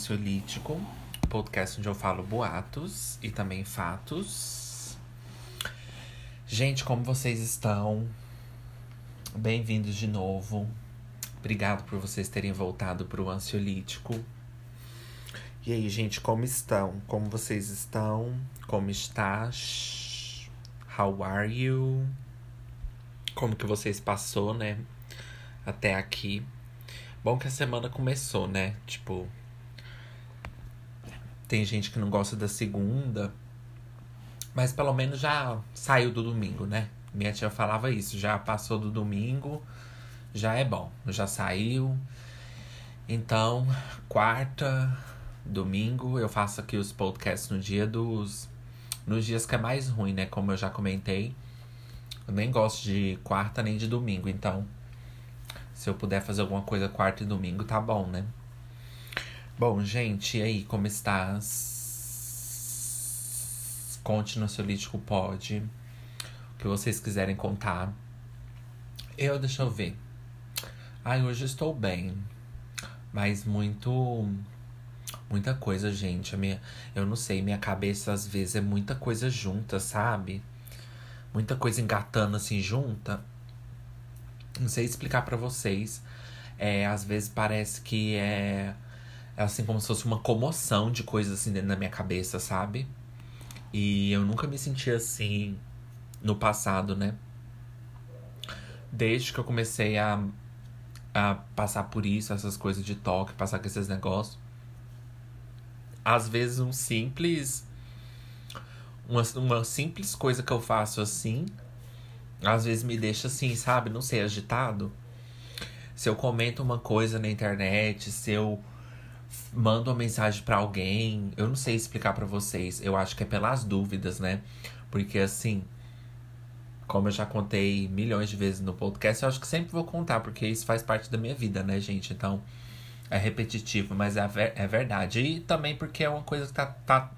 Ansiolítico, podcast onde eu falo boatos e também fatos. Gente, como vocês estão? Bem-vindos de novo. Obrigado por vocês terem voltado para o Ansiolítico. E aí, gente, como estão? Como vocês estão? Como estás? How are you? Como que vocês passou, né? Até aqui. Bom que a semana começou, né? Tipo. Tem gente que não gosta da segunda. Mas pelo menos já saiu do domingo, né? Minha tia falava isso. Já passou do domingo. Já é bom. Já saiu. Então, quarta, domingo, eu faço aqui os podcasts no dia dos. Nos dias que é mais ruim, né? Como eu já comentei. Eu nem gosto de quarta nem de domingo, então se eu puder fazer alguma coisa quarta e domingo, tá bom, né? Bom, gente, e aí, como estás? Conte no seu lítico pode. O que vocês quiserem contar. Eu, deixa eu ver. Ai, hoje estou bem. Mas muito. Muita coisa, gente. A minha, eu não sei, minha cabeça às vezes é muita coisa junta, sabe? Muita coisa engatando assim junta. Não sei explicar para vocês. É, às vezes parece que é, assim como se fosse uma comoção de coisas assim dentro da minha cabeça, sabe? E eu nunca me senti assim no passado, né? Desde que eu comecei a, a passar por isso, essas coisas de toque, passar com esses negócios. Às vezes um simples. Uma, uma simples coisa que eu faço assim às vezes me deixa assim, sabe? Não sei, agitado. Se eu comento uma coisa na internet, se eu mando uma mensagem para alguém, eu não sei explicar para vocês. Eu acho que é pelas dúvidas, né? Porque assim, como eu já contei milhões de vezes no podcast, eu acho que sempre vou contar, porque isso faz parte da minha vida, né, gente? Então, é repetitivo, mas é, é verdade. E também porque é uma coisa que tá, tá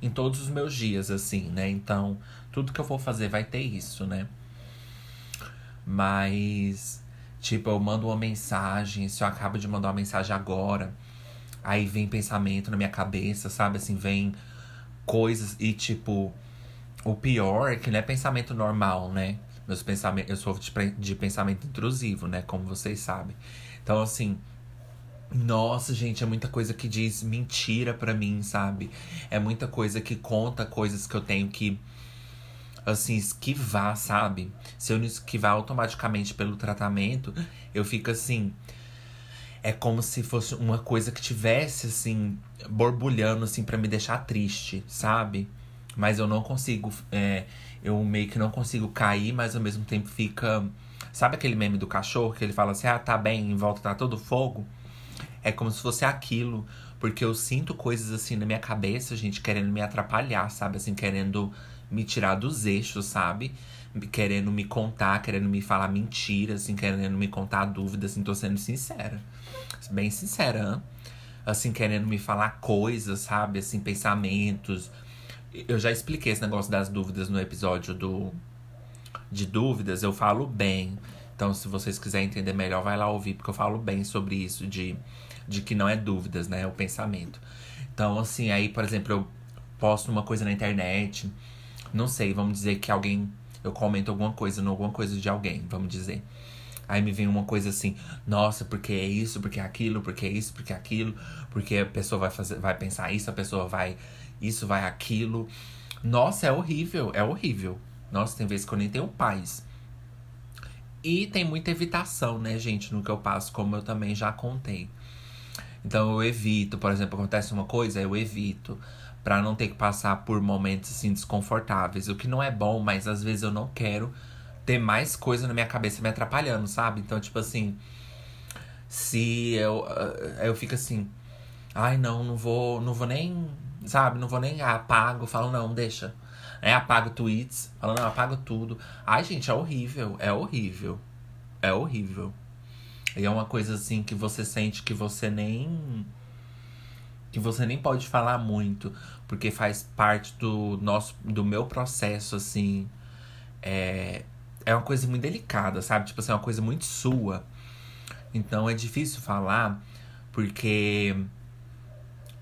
em todos os meus dias, assim, né? Então, tudo que eu for fazer vai ter isso, né? Mas, tipo, eu mando uma mensagem, se eu acabo de mandar uma mensagem agora, aí vem pensamento na minha cabeça, sabe? Assim, vem coisas e, tipo, o pior é que não é pensamento normal, né? Meus pensamentos, eu sou de, pensamento intrusivo, né? Como vocês sabem. Então, assim, nossa, gente, é muita coisa que diz mentira pra mim, sabe? É muita coisa que conta coisas que eu tenho que assim, esquivar, sabe? Se eu não esquivar automaticamente pelo tratamento, eu fico assim. É como se fosse uma coisa que tivesse, assim, borbulhando, assim, para me deixar triste, sabe? Mas eu não consigo. É, eu meio que não consigo cair, mas ao mesmo tempo fica. Sabe aquele meme do cachorro que ele fala assim: ah, tá bem, em volta tá todo fogo? É como se fosse aquilo. Porque eu sinto coisas assim na minha cabeça, gente, querendo me atrapalhar, sabe? Assim, querendo me tirar dos eixos, sabe? Querendo me contar, querendo me falar mentiras, assim, querendo me contar dúvidas, assim, tô sendo sincera. Bem sincera, assim, querendo me falar coisas, sabe? Assim, pensamentos. Eu já expliquei esse negócio das dúvidas no episódio do de dúvidas, eu falo bem. Então, se vocês quiserem entender melhor, vai lá ouvir, porque eu falo bem sobre isso, de, de que não é dúvidas, né? É o pensamento. Então, assim, aí, por exemplo, eu posto uma coisa na internet, não sei, vamos dizer que alguém. Eu comento alguma coisa, alguma coisa de alguém, vamos dizer. Aí me vem uma coisa assim, nossa, porque é isso, porque é aquilo, porque é isso, porque é aquilo, porque a pessoa vai fazer, vai pensar isso, a pessoa vai isso, vai aquilo. Nossa, é horrível, é horrível. Nossa, tem vezes que eu nem tenho paz. E tem muita evitação, né, gente, no que eu passo, como eu também já contei. Então eu evito, por exemplo, acontece uma coisa, eu evito para não ter que passar por momentos assim desconfortáveis, o que não é bom, mas às vezes eu não quero ter mais coisa na minha cabeça me atrapalhando, sabe? Então, tipo assim, se eu eh, eu fico assim, ai não, não vou, não vou nem, sabe, não vou nem apago, falo não, deixa. É, apago tweets, falo não, apago tudo. Ai, gente, é horrível, é horrível. É horrível. E é uma coisa assim que você sente que você nem que você nem pode falar muito, porque faz parte do nosso do meu processo assim. É, é uma coisa muito delicada, sabe? Tipo assim, é uma coisa muito sua. Então é difícil falar, porque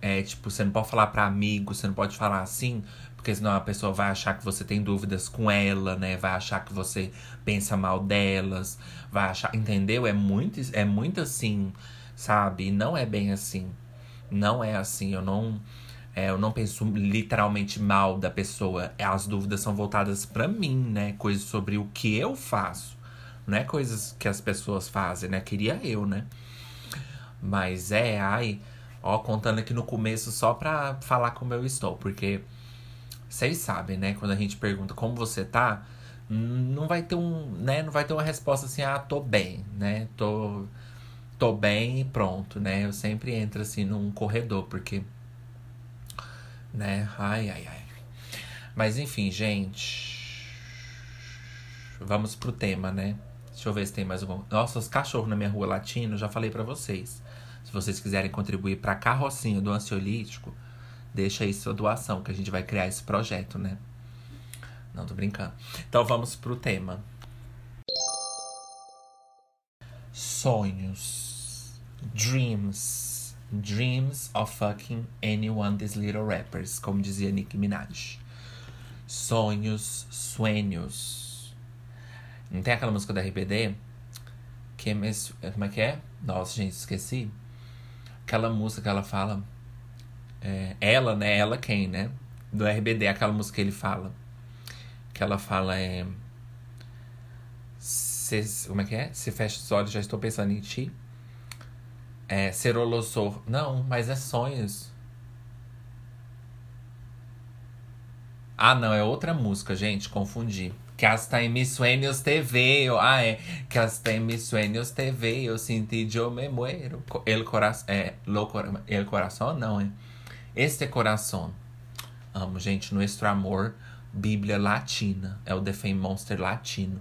É tipo, você não pode falar para amigo, você não pode falar assim, porque senão a pessoa vai achar que você tem dúvidas com ela, né? Vai achar que você pensa mal delas, vai achar, entendeu? É muito, é muito assim, sabe? E não é bem assim. Não é assim, eu não é, eu não penso literalmente mal da pessoa. As dúvidas são voltadas para mim, né? Coisas sobre o que eu faço. Não é coisas que as pessoas fazem, né? Queria eu, né? Mas é, ai, ó, contando aqui no começo só pra falar como eu estou, porque vocês sabem, né? Quando a gente pergunta como você tá, não vai ter um, né? Não vai ter uma resposta assim, ah, tô bem, né? Tô, tô bem e pronto, né? Eu sempre entro assim num corredor, porque, né? Ai, ai, ai. Mas enfim, gente. Vamos pro tema, né? Deixa eu ver se tem mais algum. Nossa, os cachorros na minha rua latino, já falei para vocês. Se vocês quiserem contribuir pra carrocinha do ansiolítico, deixa aí sua doação, que a gente vai criar esse projeto, né? Não, tô brincando. Então vamos pro tema. Sonhos. Dreams. Dreams of fucking anyone these little rappers, como dizia Nicki Minaj. Sonhos, sueños. Não tem aquela música da RBD? Que é, como é que é? Nossa, gente, esqueci. Aquela música que ela fala. É, ela, né? Ela quem, né? Do RBD, aquela música que ele fala. Que ela fala é. Se, como é que é? Se fecha os olhos, já estou pensando em ti. É, Serolossor. Não, mas é sonhos. Ah, não, é outra música, gente, confundi. Que em mis sueños te. Ah, é. Que em mis sueños te veo. Senti yo me muero. El coração. É. Lo, el coração, não, é. Este coração. Amo, gente. Nuestro amor. Bíblia latina. É o The Fame Monster latino.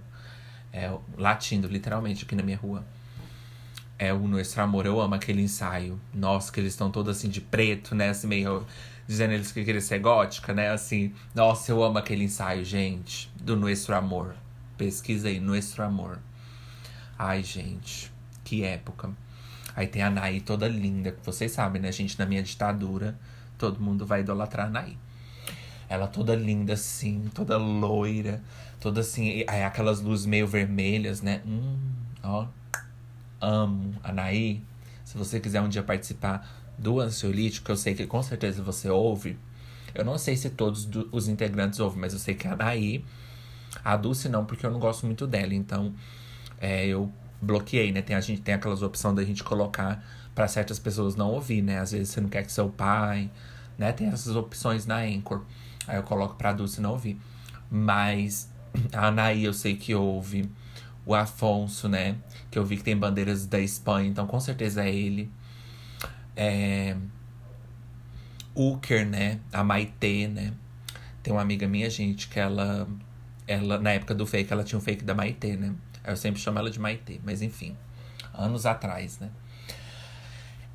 É o latino, literalmente, aqui na minha rua. É o Nuestro Amor. Eu amo aquele ensaio. Nossa, que eles estão todos assim de preto, né? Assim, meio. Dizendo eles que queriam ser gótica, né? Assim. Nossa, eu amo aquele ensaio, gente. Do Nuestro Amor. Pesquisa aí, Nuestro Amor. Ai, gente. Que época. Aí tem a Naí toda linda. Vocês sabem, né, gente? Na minha ditadura todo mundo vai idolatrar a Naí. Ela toda linda assim, toda loira, toda assim, aí aquelas luzes meio vermelhas, né? Hum, ó. Amo a Naí. Se você quiser um dia participar do ansiolítico, eu sei que com certeza você ouve. Eu não sei se todos os integrantes ouvem, mas eu sei que a Naí, a Dulce não, porque eu não gosto muito dela. Então, é, eu bloqueei, né? Tem, a gente tem aquelas opções da gente colocar para certas pessoas não ouvir, né? Às vezes você não quer que seu pai, né? Tem essas opções na Anchor. Aí eu coloco pra Dulce não ouvir. Mas a Anaí eu sei que ouve. O Afonso, né? Que eu vi que tem bandeiras da Espanha, então com certeza é ele. É... Uker, né? A Maitê, né? Tem uma amiga minha, gente, que ela, ela. Na época do fake, ela tinha um fake da Maitê, né? Eu sempre chamo ela de Maitê, mas enfim. Anos atrás, né?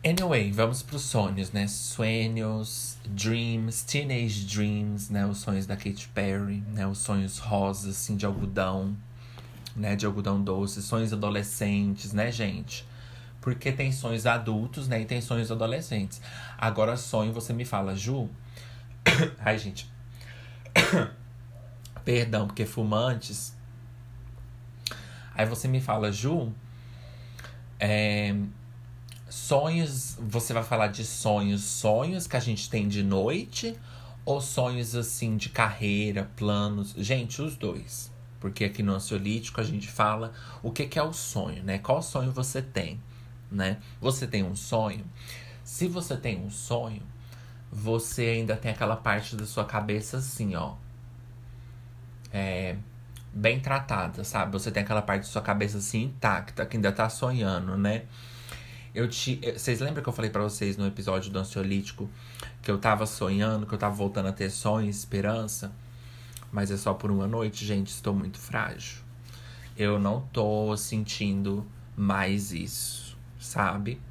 Anyway, vamos para os sonhos, né? Sonhos, dreams, teenage dreams, né? Os sonhos da Katy Perry, né? Os sonhos rosas, assim, de algodão, né? De algodão doce, sonhos adolescentes, né, gente? Porque tem sonhos adultos, né? E tem sonhos adolescentes. Agora, sonho, você me fala, Ju. Ai, gente. Perdão, porque fumantes. Aí você me fala, Ju. É Sonhos, você vai falar de sonhos, sonhos que a gente tem de noite ou sonhos assim de carreira, planos? Gente, os dois. Porque aqui no ansiolítico a gente fala o que, que é o sonho, né? Qual sonho você tem, né? Você tem um sonho? Se você tem um sonho, você ainda tem aquela parte da sua cabeça assim, ó. É, bem tratada, sabe? Você tem aquela parte da sua cabeça assim intacta, que ainda tá sonhando, né? Eu te, vocês lembram que eu falei para vocês no episódio do ansiolítico que eu tava sonhando, que eu tava voltando a ter sonho e esperança? Mas é só por uma noite, gente, estou muito frágil. Eu não tô sentindo mais isso, sabe?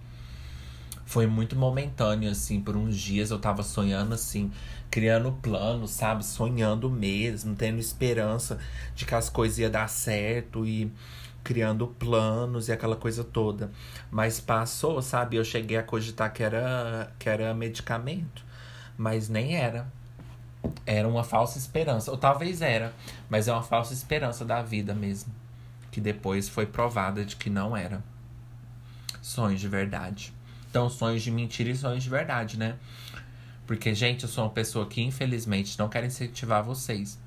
Foi muito momentâneo, assim, por uns dias eu tava sonhando, assim, criando planos, sabe? Sonhando mesmo, tendo esperança de que as coisas iam dar certo e criando planos e aquela coisa toda. Mas passou, sabe? Eu cheguei a cogitar que era, que era medicamento, mas nem era. Era uma falsa esperança. Ou talvez era, mas é uma falsa esperança da vida mesmo. Que depois foi provada de que não era. Sonhos de verdade. Então, sonhos de mentira e sonhos de verdade, né? Porque, gente, eu sou uma pessoa que, infelizmente, não quero incentivar vocês.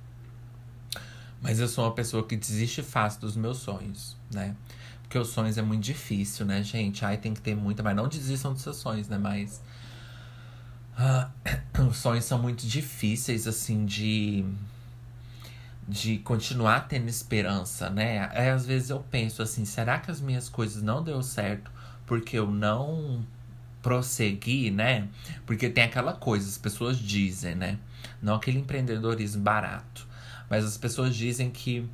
Mas eu sou uma pessoa que desiste fácil dos meus sonhos, né? Porque os sonhos é muito difícil, né, gente? Ai, tem que ter muita. Mas não desistam dos seus sonhos, né? Mas. Ah, os sonhos são muito difíceis, assim, de. De continuar tendo esperança, né? Às vezes eu penso assim: será que as minhas coisas não deu certo porque eu não prossegui, né? Porque tem aquela coisa, as pessoas dizem, né? Não aquele empreendedorismo barato. Mas as pessoas dizem que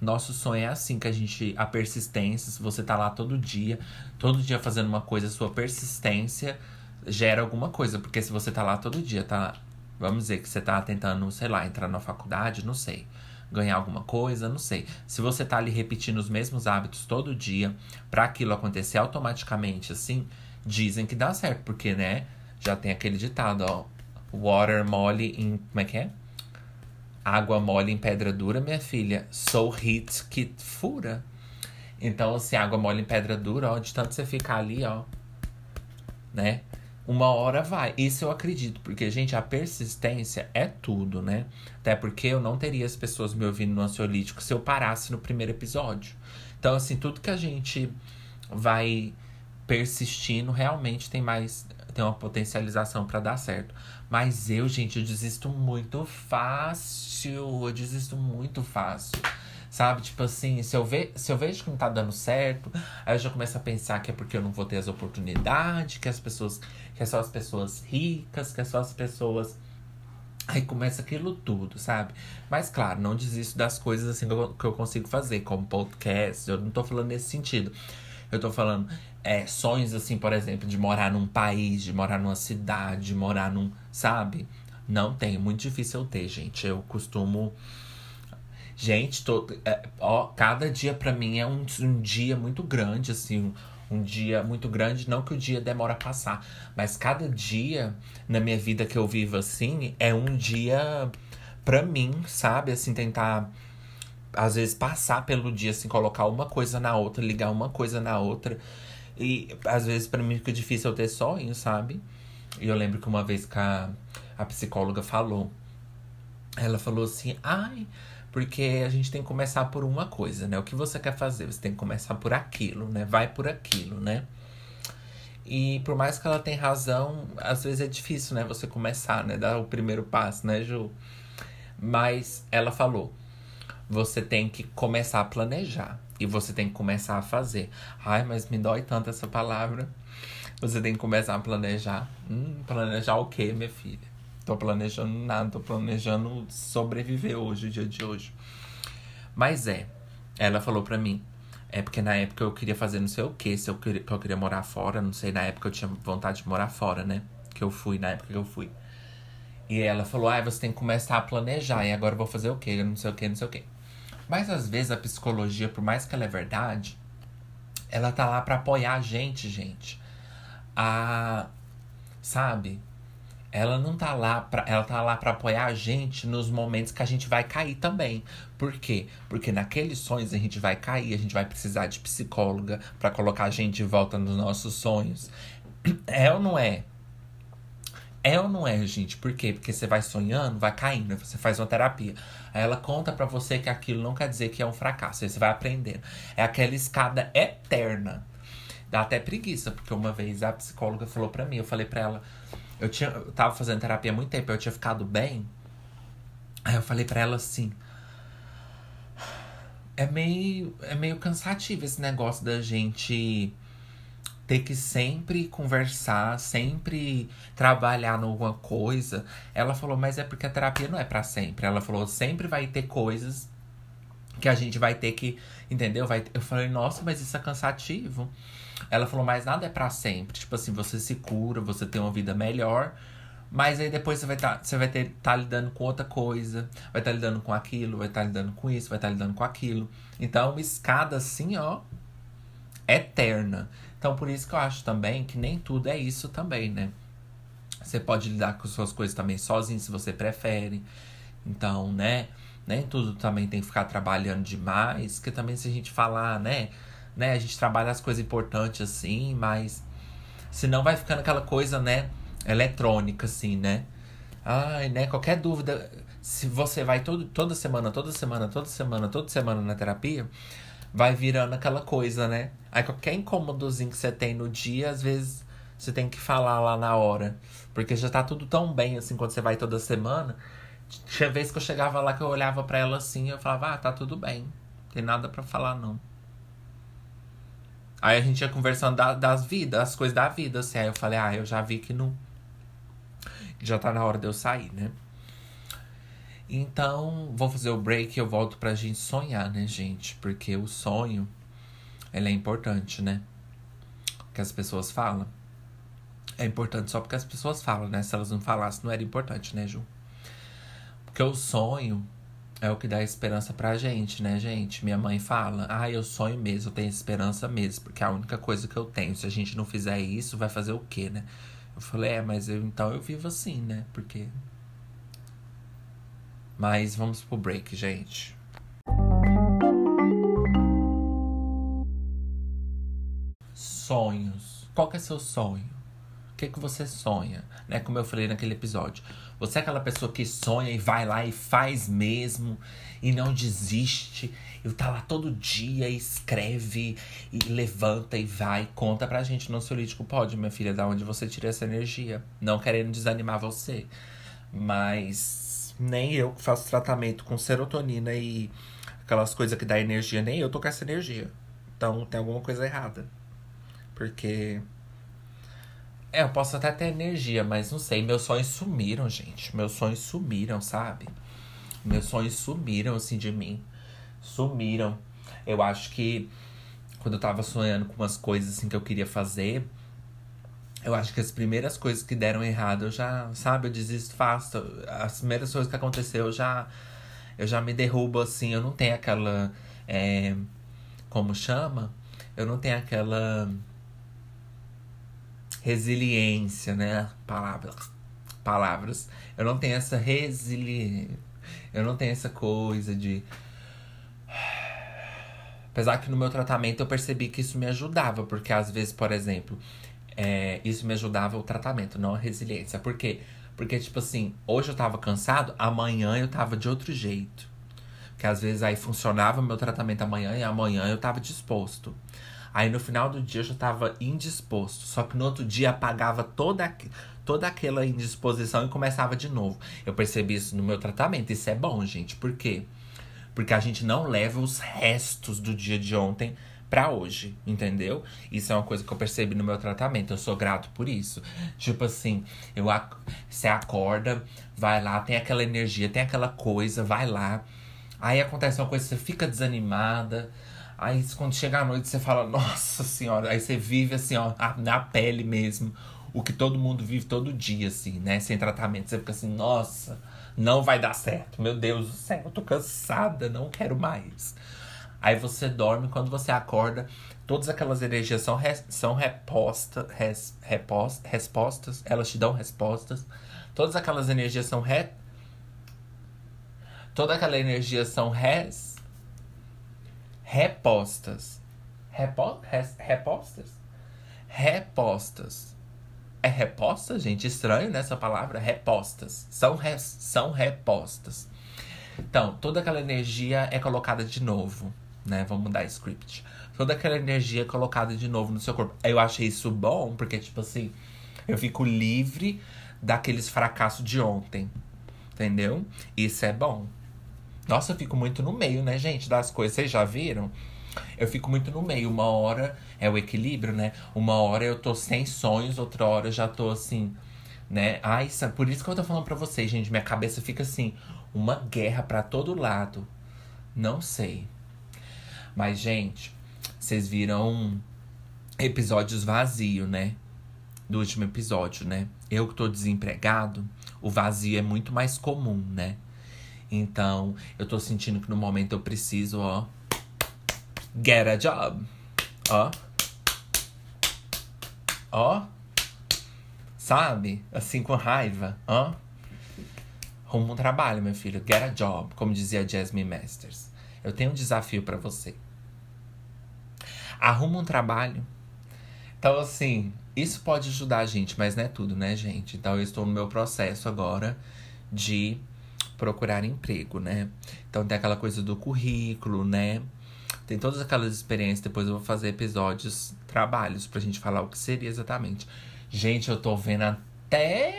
nosso sonho é assim, que a gente. A persistência, se você tá lá todo dia, todo dia fazendo uma coisa, sua persistência gera alguma coisa. Porque se você tá lá todo dia, tá. Vamos dizer que você tá tentando, sei lá, entrar na faculdade, não sei. Ganhar alguma coisa, não sei. Se você tá ali repetindo os mesmos hábitos todo dia, para aquilo acontecer automaticamente, assim, dizem que dá certo. Porque, né? Já tem aquele ditado, ó. Water mole em. Como é que é? Água mole em pedra dura, minha filha. Soul hit que fura. Então, assim, água mole em pedra dura, ó, de tanto você ficar ali, ó. Né? Uma hora vai. Isso eu acredito, porque, gente, a persistência é tudo, né? Até porque eu não teria as pessoas me ouvindo no ansiolítico se eu parasse no primeiro episódio. Então, assim, tudo que a gente vai persistindo realmente tem mais tem uma potencialização para dar certo. Mas eu, gente, eu desisto muito fácil. Eu desisto muito fácil. Sabe? Tipo assim, se eu, ve se eu vejo que não tá dando certo, aí eu já começo a pensar que é porque eu não vou ter as oportunidades, que as pessoas. Que é só as pessoas ricas, que é só as pessoas. Aí começa aquilo tudo, sabe? Mas claro, não desisto das coisas assim que eu, consigo fazer, como podcast. Eu não tô falando nesse sentido. Eu tô falando é, sonhos, assim, por exemplo, de morar num país, de morar numa cidade, de morar num. Sabe? Não tem. Muito difícil eu ter, gente. Eu costumo. Gente, tô, é, ó, cada dia para mim é um, um dia muito grande, assim. Um, dia muito grande, não que o dia demora a passar, mas cada dia na minha vida que eu vivo assim é um dia pra mim, sabe? Assim, tentar às vezes passar pelo dia, assim, colocar uma coisa na outra, ligar uma coisa na outra. E às vezes para mim fica difícil eu ter sonho, sabe? E eu lembro que uma vez que a, a psicóloga falou, ela falou assim: ai, porque a gente tem que começar por uma coisa, né? O que você quer fazer? Você tem que começar por aquilo, né? Vai por aquilo, né? E por mais que ela tenha razão, às vezes é difícil, né? Você começar, né? Dar o primeiro passo, né, Ju? Mas ela falou: você tem que começar a planejar. E você tem que começar a fazer. Ai, mas me dói tanto essa palavra. Você tem que começar a planejar. Hum, planejar o quê, minha filha? Tô planejando nada, tô planejando sobreviver hoje, o dia de hoje. Mas é, ela falou pra mim. É porque na época eu queria fazer não sei o quê, se eu queria, que eu queria morar fora, não sei, na época eu tinha vontade de morar fora, né? Que eu fui, na época que eu fui. E ela falou: ah, você tem que começar a planejar, e agora eu vou fazer o quê? Não sei o quê, não sei o quê. Mas às vezes a psicologia, por mais que ela é verdade, ela tá lá para apoiar a gente, gente. A sabe? Ela não tá lá para ela tá lá para apoiar a gente nos momentos que a gente vai cair também. Por quê? Porque naqueles sonhos a gente vai cair, a gente vai precisar de psicóloga para colocar a gente de volta nos nossos sonhos. É ou não é? É ou não é, gente? Por quê? Porque você vai sonhando, vai caindo, você faz uma terapia. Aí ela conta para você que aquilo não quer dizer que é um fracasso, aí você vai aprendendo. É aquela escada eterna. Dá até preguiça, porque uma vez a psicóloga falou para mim, eu falei para ela, eu tinha, eu tava fazendo terapia há muito tempo, eu tinha ficado bem. Aí eu falei para ela assim: é meio, é meio cansativo esse negócio da gente ter que sempre conversar, sempre trabalhar em alguma coisa. Ela falou, mas é porque a terapia não é para sempre. Ela falou, sempre vai ter coisas que a gente vai ter que, entendeu? Vai, eu falei, nossa, mas isso é cansativo. Ela falou, mas nada é para sempre. Tipo assim, você se cura, você tem uma vida melhor, Mas aí depois você vai estar, tá, você vai ter tá lidando com outra coisa, vai estar tá lidando com aquilo, vai estar tá lidando com isso, vai estar tá lidando com aquilo. Então, uma escada assim, ó, eterna. Então, por isso que eu acho também que nem tudo é isso também, né? Você pode lidar com suas coisas também sozinho, se você prefere. Então, né? Nem tudo também tem que ficar trabalhando demais. Que também se a gente falar, né? Né? A gente trabalha as coisas importantes assim, mas senão vai ficando aquela coisa, né? eletrônica, assim, né? Ai, né? Qualquer dúvida, se você vai todo, toda semana, toda semana, toda semana, toda semana na terapia, vai virando aquela coisa, né? Aí qualquer incômodozinho que você tem no dia, às vezes você tem que falar lá na hora. Porque já tá tudo tão bem, assim, quando você vai toda semana. Tinha vez que eu chegava lá que eu olhava para ela assim, eu falava, ah, tá tudo bem. Não tem nada para falar, não. Aí a gente ia conversando da, das vidas, as coisas da vida, assim. Aí eu falei, ah, eu já vi que não já tá na hora de eu sair, né? Então, vou fazer o break e eu volto pra gente sonhar, né, gente? Porque o sonho, ele é importante, né? Que as pessoas falam. É importante só porque as pessoas falam, né? Se elas não falassem, não era importante, né, Ju? Porque o sonho é o que dá esperança pra gente, né, gente? Minha mãe fala, ah, eu sonho mesmo, eu tenho esperança mesmo, porque é a única coisa que eu tenho. Se a gente não fizer isso, vai fazer o quê, né? Eu falei, é, mas eu, então eu vivo assim, né? Porque. Mas vamos pro break, gente. Sonhos. Qual que é seu sonho? O que, que você sonha? Né? Como eu falei naquele episódio. Você é aquela pessoa que sonha e vai lá e faz mesmo e não desiste. E tá lá todo dia e escreve e levanta e vai. Conta pra gente no Solítico Pode, minha filha, da onde você tira essa energia. Não querendo desanimar você. Mas nem eu que faço tratamento com serotonina e aquelas coisas que dá energia, nem eu tô com essa energia. Então tem alguma coisa errada. Porque é, eu posso até ter energia, mas não sei. Meus sonhos sumiram, gente. Meus sonhos sumiram, sabe? Meus sonhos sumiram, assim, de mim. Sumiram. Eu acho que quando eu tava sonhando com umas coisas, assim, que eu queria fazer, eu acho que as primeiras coisas que deram errado, eu já, sabe, eu desisto fácil. As primeiras coisas que aconteceu, eu já, eu já me derrubo, assim. Eu não tenho aquela. É, como chama? Eu não tenho aquela resiliência, né? Palavras. Palavras. Eu não tenho essa resiliência. Eu não tenho essa coisa de. Apesar que no meu tratamento eu percebi que isso me ajudava, porque às vezes, por exemplo, é, isso me ajudava o tratamento, não a resiliência. Por quê? Porque, tipo assim, hoje eu tava cansado, amanhã eu tava de outro jeito. Porque às vezes aí funcionava o meu tratamento amanhã e amanhã eu tava disposto. Aí no final do dia eu já tava indisposto. Só que no outro dia apagava toda, toda aquela indisposição e começava de novo. Eu percebi isso no meu tratamento. Isso é bom, gente. Por quê? Porque a gente não leva os restos do dia de ontem para hoje, entendeu? Isso é uma coisa que eu percebi no meu tratamento. Eu sou grato por isso. Tipo assim, eu você acorda, vai lá, tem aquela energia, tem aquela coisa, vai lá. Aí acontece uma coisa, você fica desanimada. Aí quando chega a noite você fala, nossa senhora, aí você vive assim, ó, na pele mesmo. O que todo mundo vive todo dia, assim, né? Sem tratamento. Você fica assim, nossa, não vai dar certo. Meu Deus do céu, eu tô cansada, não quero mais. Aí você dorme, quando você acorda, todas aquelas energias são, res, são reposta, res, repost, respostas, elas te dão respostas. Todas aquelas energias são re, toda aquela energia são res, repostas. Repo, repostas? Repostas. É reposta, gente? Estranho nessa né, palavra. Repostas. São, res, são repostas. Então, toda aquela energia é colocada de novo, né? Vamos mudar script. Toda aquela energia é colocada de novo no seu corpo. Eu achei isso bom, porque, tipo assim, eu fico livre daqueles fracassos de ontem. Entendeu? Isso é bom. Nossa, eu fico muito no meio, né, gente, das coisas. Vocês já viram? Eu fico muito no meio. Uma hora é o equilíbrio, né? Uma hora eu tô sem sonhos, outra hora eu já tô assim, né? Ai, sabe? por isso que eu tô falando pra vocês, gente. Minha cabeça fica assim, uma guerra para todo lado. Não sei. Mas, gente, vocês viram episódios vazios, né? Do último episódio, né? eu que tô desempregado, o vazio é muito mais comum, né? Então, eu tô sentindo que no momento eu preciso, ó, get a job. Ó. Ó. Sabe? Assim com raiva, ó. Rumo um trabalho, meu filho. Get a job, como dizia Jasmine Masters. Eu tenho um desafio para você. Arruma um trabalho. Então, assim, isso pode ajudar a gente, mas não é tudo, né, gente? Então, eu estou no meu processo agora de procurar emprego, né? Então, tem aquela coisa do currículo, né? Tem todas aquelas experiências. Depois eu vou fazer episódios, trabalhos, pra gente falar o que seria exatamente. Gente, eu tô vendo até.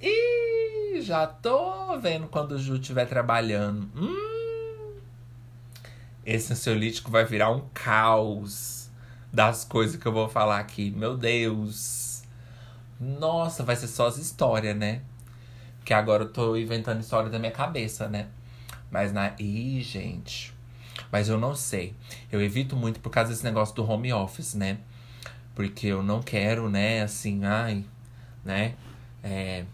Ih, já tô vendo quando o Ju estiver trabalhando. Hum, esse ansiolítico vai virar um caos das coisas que eu vou falar aqui. Meu Deus. Nossa, vai ser só as histórias, né? Que agora eu tô inventando história da minha cabeça, né? Mas na. Ih, gente. Mas eu não sei. Eu evito muito por causa desse negócio do home office, né? Porque eu não quero, né, assim, ai, né? É,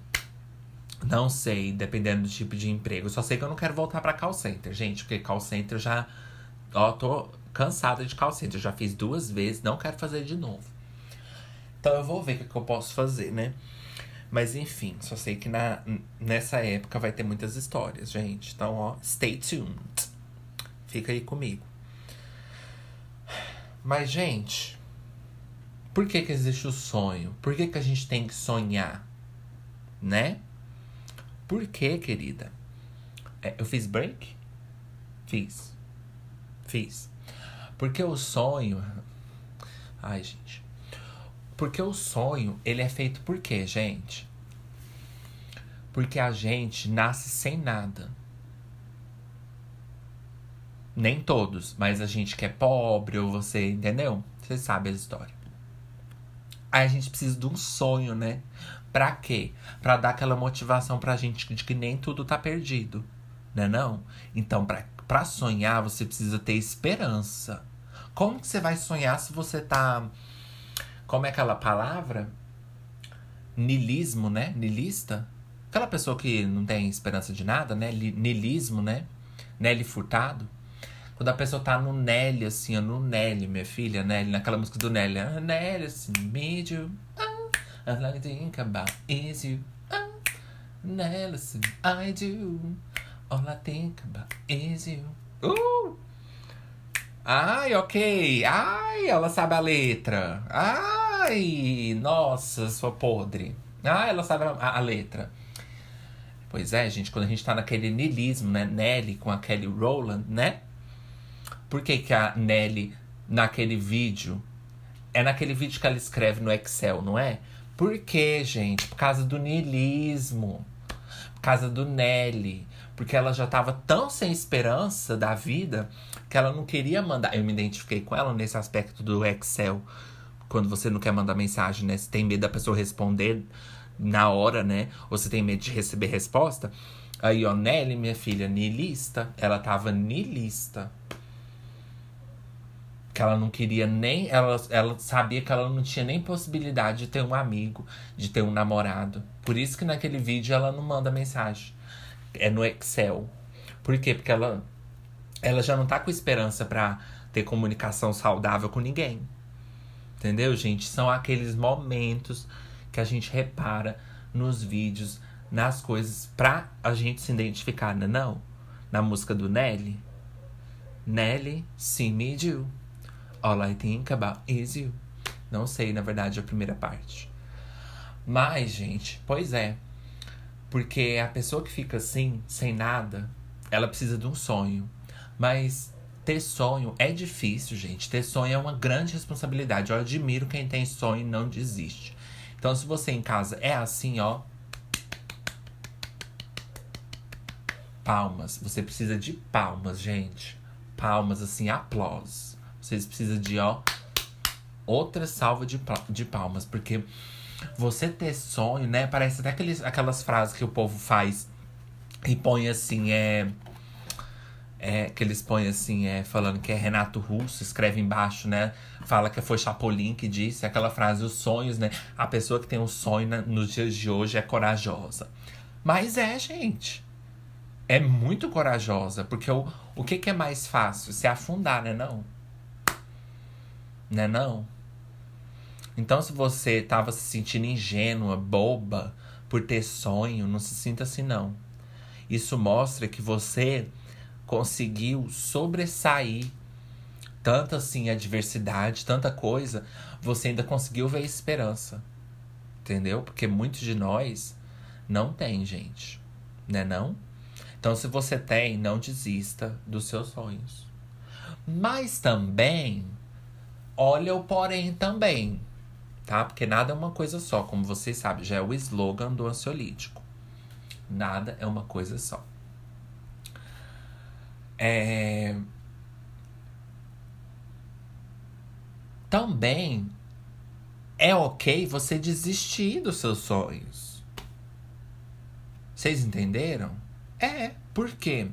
não sei, dependendo do tipo de emprego. Só sei que eu não quero voltar para call center, gente, porque call center já. Ó, tô cansada de call center. Já fiz duas vezes, não quero fazer de novo. Então eu vou ver o que, que eu posso fazer, né? Mas enfim, só sei que na, nessa época vai ter muitas histórias, gente. Então, ó, stay tuned. Fica aí comigo. Mas, gente, por que, que existe o sonho? Por que, que a gente tem que sonhar? Né? Por que, querida? É, eu fiz break? Fiz. Fiz. Porque o sonho. Ai, gente. Porque o sonho, ele é feito por quê, gente? Porque a gente nasce sem nada. Nem todos, mas a gente que é pobre ou você, entendeu? Você sabe a história. Aí a gente precisa de um sonho, né? Pra quê? Pra dar aquela motivação pra gente de que nem tudo tá perdido, né não? Então, pra, pra sonhar, você precisa ter esperança. Como que você vai sonhar se você tá como é aquela palavra? Nilismo, né? Nilista. Aquela pessoa que não tem esperança de nada, né? Nilismo, né? Nelly Furtado. Quando a pessoa tá no Nelly, assim, ó, no Nelly, minha filha, Nelly, naquela música do Nelly. Ah, Nelly, assim, made you. Ah, all think about is you. Ah, Nelly, assim, I do. All I think about is you. Uh! Ai, ok. Ai, ela sabe a letra. Ai, nossa, sua podre. Ai, ela sabe a, a, letra. Pois é, gente, quando a gente tá naquele nilismo, né? Nelly com a Kelly Rowland, né? Por que, que a Nelly, naquele vídeo. É naquele vídeo que ela escreve no Excel, não é? Por quê, gente? Por causa do nilismo. Por causa do Nelly. Porque ela já tava tão sem esperança da vida que ela não queria mandar. Eu me identifiquei com ela nesse aspecto do Excel. Quando você não quer mandar mensagem, né? Você tem medo da pessoa responder na hora, né? Ou você tem medo de receber resposta. Aí, ó, Nelly, minha filha, nilista. Ela tava nilista. Que ela não queria nem. Ela, ela sabia que ela não tinha nem possibilidade de ter um amigo, de ter um namorado. Por isso que naquele vídeo ela não manda mensagem. É no Excel. Por quê? Porque ela ela já não tá com esperança para ter comunicação saudável com ninguém. Entendeu, gente? São aqueles momentos que a gente repara nos vídeos, nas coisas, pra a gente se identificar, não, é não? Na música do Nelly. Nelly, see me do. All I think about is you. Não sei, na verdade, a primeira parte. Mas, gente, pois é. Porque a pessoa que fica assim, sem nada, ela precisa de um sonho. Mas ter sonho é difícil, gente. Ter sonho é uma grande responsabilidade. Eu admiro quem tem sonho e não desiste. Então, se você em casa é assim, ó. Palmas. Você precisa de palmas, gente. Palmas, assim, aplausos. Vocês precisam de, ó. Outra salva de, de palmas. Porque você ter sonho, né? Parece até aqueles, aquelas frases que o povo faz e põe assim, é É, que eles põem assim, é, falando que é Renato Russo, escreve embaixo, né? Fala que foi Chapolin que disse aquela frase, os sonhos, né? A pessoa que tem um sonho nos dias de hoje é corajosa. Mas é, gente. É muito corajosa, porque o, o que, que é mais fácil? Se afundar, né não? Né não? Então, se você tava se sentindo ingênua, boba, por ter sonho, não se sinta assim, não. Isso mostra que você conseguiu sobressair tanta assim adversidade, tanta coisa, você ainda conseguiu ver esperança. Entendeu? Porque muitos de nós não tem, gente. Né não? Então, se você tem, não desista dos seus sonhos. Mas também, olha o porém também, tá? Porque nada é uma coisa só, como vocês sabem, já é o slogan do ansiolítico. Nada é uma coisa só. É... Também é ok você desistir dos seus sonhos. Vocês entenderam? É, por quê?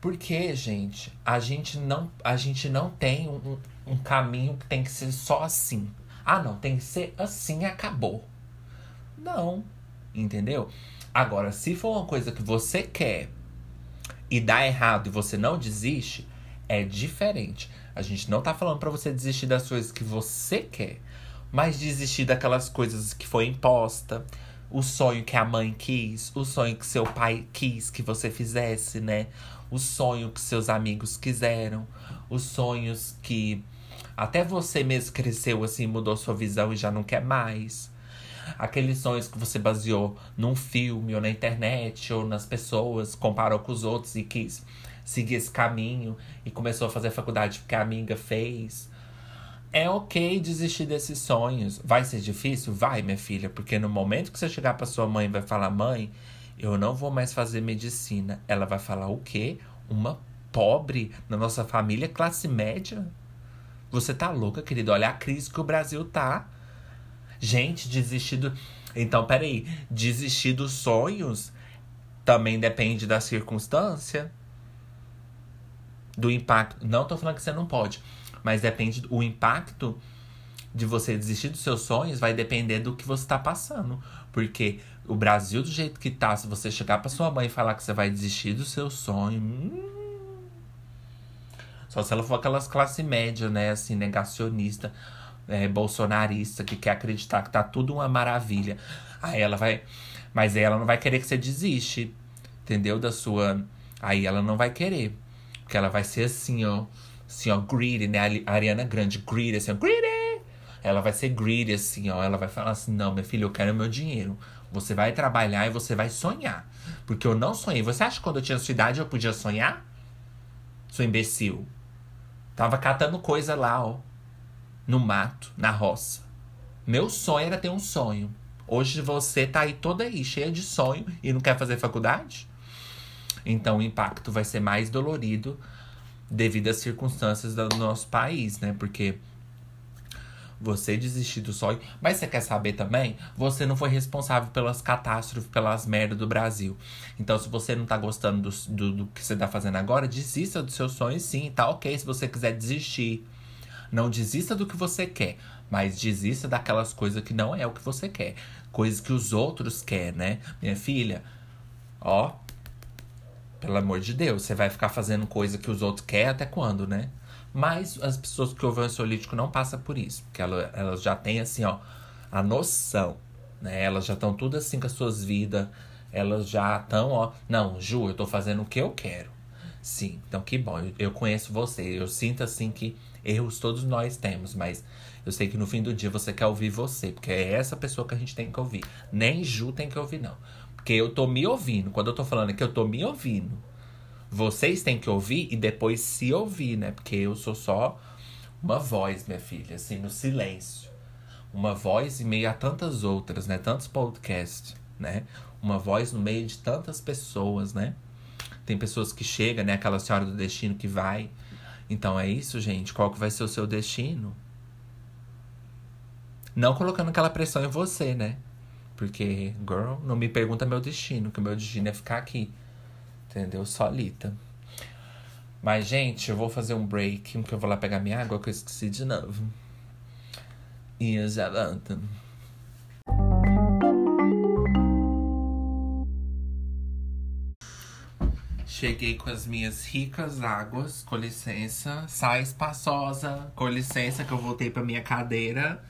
Porque, gente, a gente não, a gente não tem um, um caminho que tem que ser só assim. Ah, não, tem que ser assim acabou. Não, entendeu? Agora, se for uma coisa que você quer e dá errado e você não desiste, é diferente. A gente não tá falando para você desistir das coisas que você quer, mas desistir daquelas coisas que foi imposta, o sonho que a mãe quis, o sonho que seu pai quis que você fizesse, né? O sonho que seus amigos quiseram, os sonhos que até você mesmo cresceu assim, mudou sua visão e já não quer mais. Aqueles sonhos que você baseou num filme ou na internet ou nas pessoas, comparou com os outros e quis seguir esse caminho e começou a fazer faculdade porque a amiga fez. É ok desistir desses sonhos. Vai ser difícil? Vai, minha filha, porque no momento que você chegar para sua mãe e vai falar: "Mãe, eu não vou mais fazer medicina". Ela vai falar o quê? Uma pobre na nossa família, classe média? Você tá louca, querido? Olha a crise que o Brasil tá. Gente, desistir do. Então, peraí. Desistir dos sonhos também depende da circunstância. Do impacto. Não tô falando que você não pode. Mas depende. O impacto de você desistir dos seus sonhos vai depender do que você tá passando. Porque o Brasil, do jeito que tá, se você chegar pra sua mãe e falar que você vai desistir do seu sonho. Hum, só se ela for aquelas classe média, né? Assim, negacionista é, bolsonarista que quer acreditar que tá tudo uma maravilha. Aí ela vai. Mas ela não vai querer que você desiste. Entendeu? Da sua. Aí ela não vai querer. Porque ela vai ser assim, ó. Assim, ó, greedy, né? A Ariana Grande, greedy, assim, ó, greedy! Ela vai ser greedy, assim, ó. Ela vai falar assim: não, meu filho, eu quero meu dinheiro. Você vai trabalhar e você vai sonhar. Porque eu não sonhei. Você acha que quando eu tinha sua idade eu podia sonhar? Sou imbecil. Tava catando coisa lá, ó no mato, na roça. Meu sonho era ter um sonho. Hoje você tá aí toda aí, cheia de sonho e não quer fazer faculdade? Então o impacto vai ser mais dolorido devido às circunstâncias do nosso país, né? Porque você desistir do sonho. Mas você quer saber também? Você não foi responsável pelas catástrofes, pelas merdas do Brasil. Então, se você não tá gostando do, do, do que você tá fazendo agora, desista do seu sonho sim, tá ok se você quiser desistir. Não desista do que você quer, mas desista daquelas coisas que não é o que você quer. Coisas que os outros querem, né? Minha filha, ó, pelo amor de Deus, você vai ficar fazendo coisa que os outros querem até quando, né? Mas as pessoas que ouvem o ansiolítico não passam por isso. Porque elas, elas já têm, assim, ó, a noção, né? Elas já estão tudo assim com as suas vidas. Elas já estão, ó. Não, Ju, eu tô fazendo o que eu quero. Sim, então que bom. Eu, eu conheço você. Eu sinto assim que Erros todos nós temos, mas eu sei que no fim do dia você quer ouvir você, porque é essa pessoa que a gente tem que ouvir. Nem Ju tem que ouvir, não. Porque eu tô me ouvindo. Quando eu tô falando que eu tô me ouvindo, vocês têm que ouvir e depois se ouvir, né? Porque eu sou só uma voz, minha filha, assim, no silêncio. Uma voz em meio a tantas outras, né? Tantos podcasts, né? Uma voz no meio de tantas pessoas, né? Tem pessoas que chegam, né? Aquela senhora do destino que vai então é isso, gente. Qual que vai ser o seu destino? Não colocando aquela pressão em você, né? Porque, girl, não me pergunta meu destino, que o meu destino é ficar aqui. Entendeu? Solita. Mas, gente, eu vou fazer um break, porque eu vou lá pegar minha água, que eu esqueci de novo. E eu já volto. Cheguei com as minhas ricas águas, com licença. Sai espaçosa, com licença que eu voltei pra minha cadeira.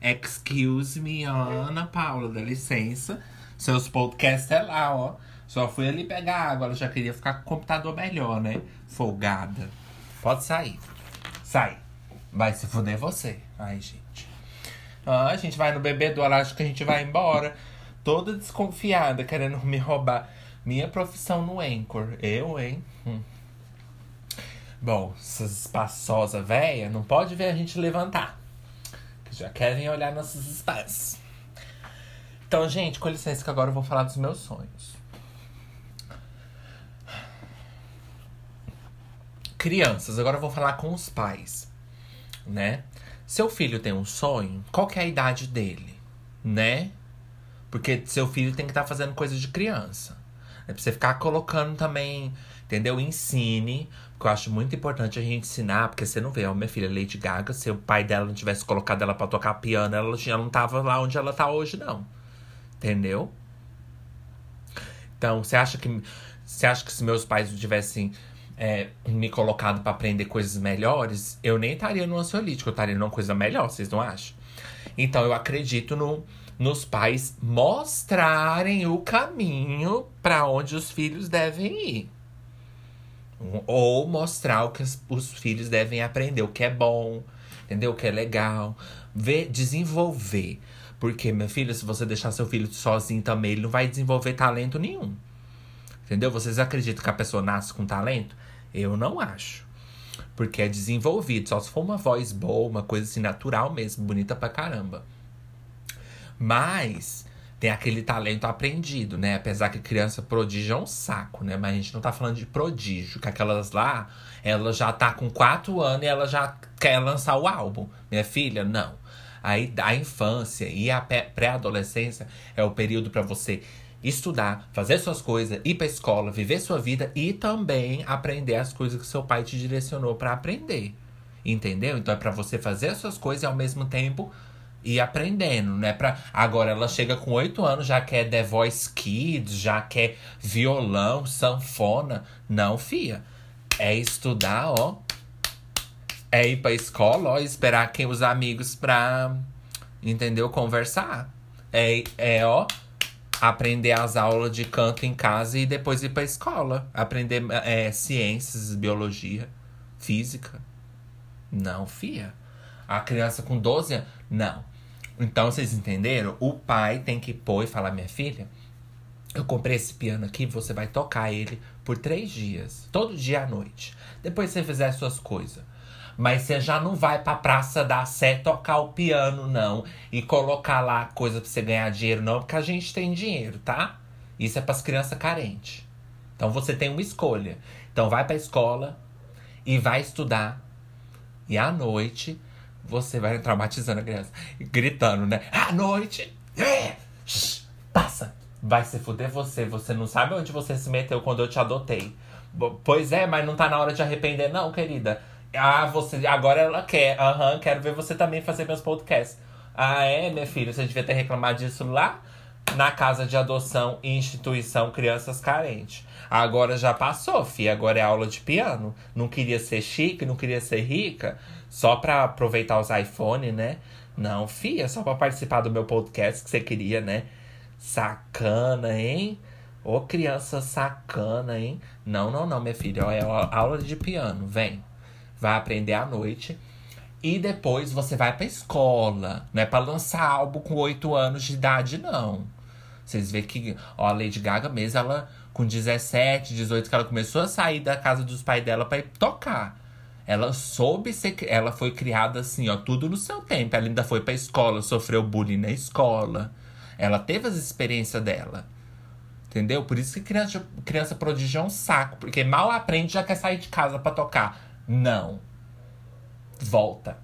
Excuse me, Ana Paula, dá licença. Seus podcasts é lá, ó. Só fui ali pegar água, ela já queria ficar com o computador melhor, né? Folgada. Pode sair. Sai. Vai se fuder você. Ai, gente. Ah, a gente vai no bebedouro, acho que a gente vai embora. Toda desconfiada, querendo me roubar. Minha profissão no Anchor. Eu, hein? Hum. Bom, essas espaçosas velhas não pode ver a gente levantar. Que já querem olhar nossos espaços. Então, gente, com licença que agora eu vou falar dos meus sonhos. Crianças, agora eu vou falar com os pais, né? Seu filho tem um sonho, qual que é a idade dele, né? Porque seu filho tem que estar tá fazendo coisa de criança. É pra você ficar colocando também, entendeu? Ensine. Porque eu acho muito importante a gente ensinar. Porque você não vê, ó, minha filha Lady Gaga, se o pai dela não tivesse colocado ela para tocar piano, ela não tava lá onde ela tá hoje, não. Entendeu? Então, você acha que. Você acha que se meus pais tivessem é, me colocado para aprender coisas melhores, eu nem estaria no ansiolítico, eu estaria numa coisa melhor, vocês não acham? Então eu acredito no nos pais mostrarem o caminho para onde os filhos devem ir. Ou mostrar o que os filhos devem aprender, o que é bom, entendeu? O que é legal. Ver, desenvolver. Porque, meu filho, se você deixar seu filho sozinho também, ele não vai desenvolver talento nenhum. Entendeu? Vocês acreditam que a pessoa nasce com talento? Eu não acho. Porque é desenvolvido. Só se for uma voz boa, uma coisa assim, natural mesmo, bonita pra caramba. Mas tem aquele talento aprendido, né? Apesar que criança prodígio é um saco, né? Mas a gente não tá falando de prodígio, que aquelas lá, ela já tá com quatro anos e ela já quer lançar o álbum. Minha filha, não. Aí a infância e a pré-adolescência é o período para você estudar, fazer suas coisas, ir pra escola, viver sua vida e também aprender as coisas que seu pai te direcionou para aprender. Entendeu? Então é para você fazer as suas coisas e ao mesmo tempo ir aprendendo, né? Pra... Agora ela chega com oito anos, já quer The Voice Kids, já quer violão, sanfona. Não, fia. É estudar, ó. É ir pra escola, ó, esperar quem os amigos pra, entendeu? Conversar. É, é, ó, aprender as aulas de canto em casa e depois ir pra escola. Aprender é, ciências, biologia, física. Não, fia. A criança com 12 anos. Não. Então, vocês entenderam? O pai tem que pôr e falar: minha filha, eu comprei esse piano aqui, você vai tocar ele por três dias, todo dia à noite. Depois você fizer as suas coisas. Mas você já não vai pra Praça da Sé tocar o piano, não. E colocar lá coisa pra você ganhar dinheiro, não, porque a gente tem dinheiro, tá? Isso é pras crianças carentes. Então você tem uma escolha. Então vai pra escola e vai estudar. E à noite você vai traumatizando a criança. Gritando, né? À noite! É! Shhh, passa! Vai se fuder você. Você não sabe onde você se meteu quando eu te adotei. Pois é, mas não tá na hora de arrepender, não, querida. Ah, você. Agora ela quer. Aham, uhum, quero ver você também fazer meus podcasts. Ah, é, minha filha? Você devia ter reclamado disso lá na casa de adoção e instituição Crianças Carentes. Agora já passou, fi. Agora é aula de piano. Não queria ser chique, não queria ser rica. Só pra aproveitar os iPhone, né? Não, fia, só pra participar do meu podcast que você queria, né? Sacana, hein? Ô criança sacana, hein? Não, não, não, minha filha. É aula de piano, vem. Vai aprender à noite. E depois você vai pra escola. Não é pra lançar álbum com 8 anos de idade, não. Vocês vê que, ó, a Lady Gaga mesmo, ela com 17, 18, que ela começou a sair da casa dos pais dela pra ir tocar. Ela soube ser. Ela foi criada assim, ó, tudo no seu tempo. Ela ainda foi pra escola, sofreu bullying na escola. Ela teve as experiências dela. Entendeu? Por isso que criança, criança prodígio é um saco. Porque mal aprende já quer sair de casa para tocar. Não. Volta.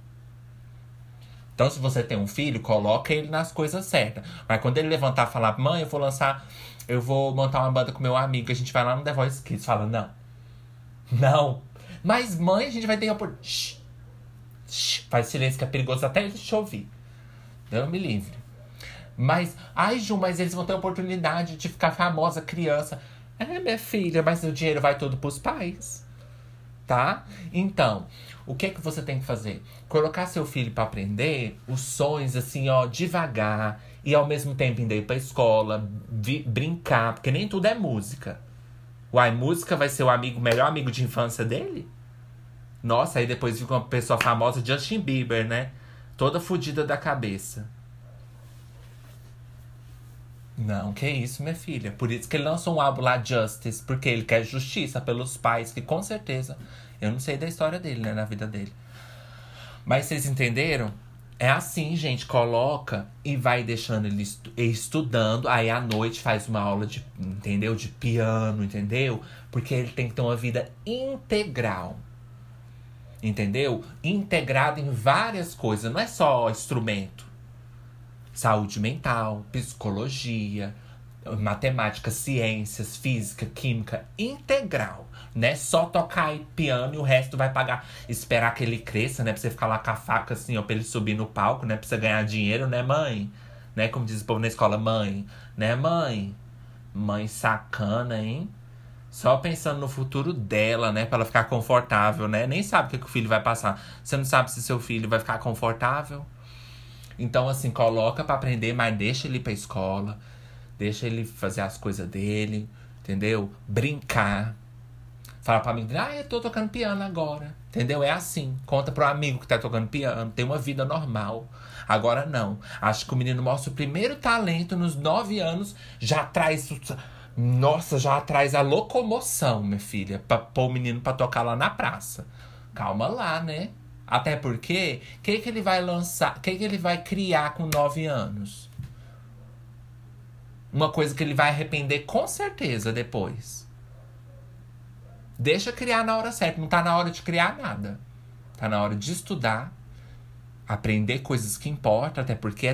Então, se você tem um filho, coloca ele nas coisas certas. Mas quando ele levantar e falar, mãe, eu vou lançar, eu vou montar uma banda com meu amigo, a gente vai lá no The Voice Kids. Fala, não. Não. Mas, mãe, a gente vai ter oportunidade. Faz silêncio que é perigoso até te ouvir. Deus me livre. Mas, ai, Ju, mas eles vão ter oportunidade de ficar famosa criança. É, minha filha, mas o dinheiro vai todo pros pais. Tá? Então, o que é que você tem que fazer? Colocar seu filho para aprender os sonhos, assim, ó, devagar. E ao mesmo tempo ir pra escola, brincar, porque nem tudo é música. Uai, música vai ser o amigo, melhor amigo de infância dele? Nossa, aí depois fica uma pessoa famosa, Justin Bieber, né? Toda fodida da cabeça. Não, que isso, minha filha. Por isso que ele lançou um álbum lá, Justice, porque ele quer justiça pelos pais, que com certeza. Eu não sei da história dele, né, na vida dele. Mas vocês entenderam? É assim, gente, coloca e vai deixando ele estudando. Aí à noite faz uma aula de, entendeu? De piano, entendeu? Porque ele tem que ter uma vida integral. Entendeu? Integrado em várias coisas, não é só instrumento saúde mental, psicologia, matemática, ciências, física, química, integral. Né? Só tocar piano e o resto vai pagar. Esperar que ele cresça, né? Pra você ficar lá com a faca assim, ó, pra ele subir no palco, né? Pra você ganhar dinheiro, né, mãe? Né? Como diz o povo na escola, mãe. Né, mãe? Mãe sacana, hein? Só pensando no futuro dela, né? Pra ela ficar confortável, né? Nem sabe o que, que o filho vai passar. Você não sabe se seu filho vai ficar confortável? Então, assim, coloca para aprender, mas deixa ele ir pra escola. Deixa ele fazer as coisas dele, entendeu? Brincar. Fala pra mim, ah, eu tô tocando piano agora. Entendeu? É assim. Conta pro amigo que tá tocando piano. Tem uma vida normal. Agora não. Acho que o menino mostra o primeiro talento nos nove anos. Já traz. Nossa, já traz a locomoção, minha filha. Pra pôr o menino pra tocar lá na praça. Calma lá, né? Até porque, o que, que ele vai lançar? O que, que ele vai criar com nove anos? Uma coisa que ele vai arrepender com certeza depois. Deixa criar na hora certa. Não tá na hora de criar nada. Tá na hora de estudar, aprender coisas que importam, até porque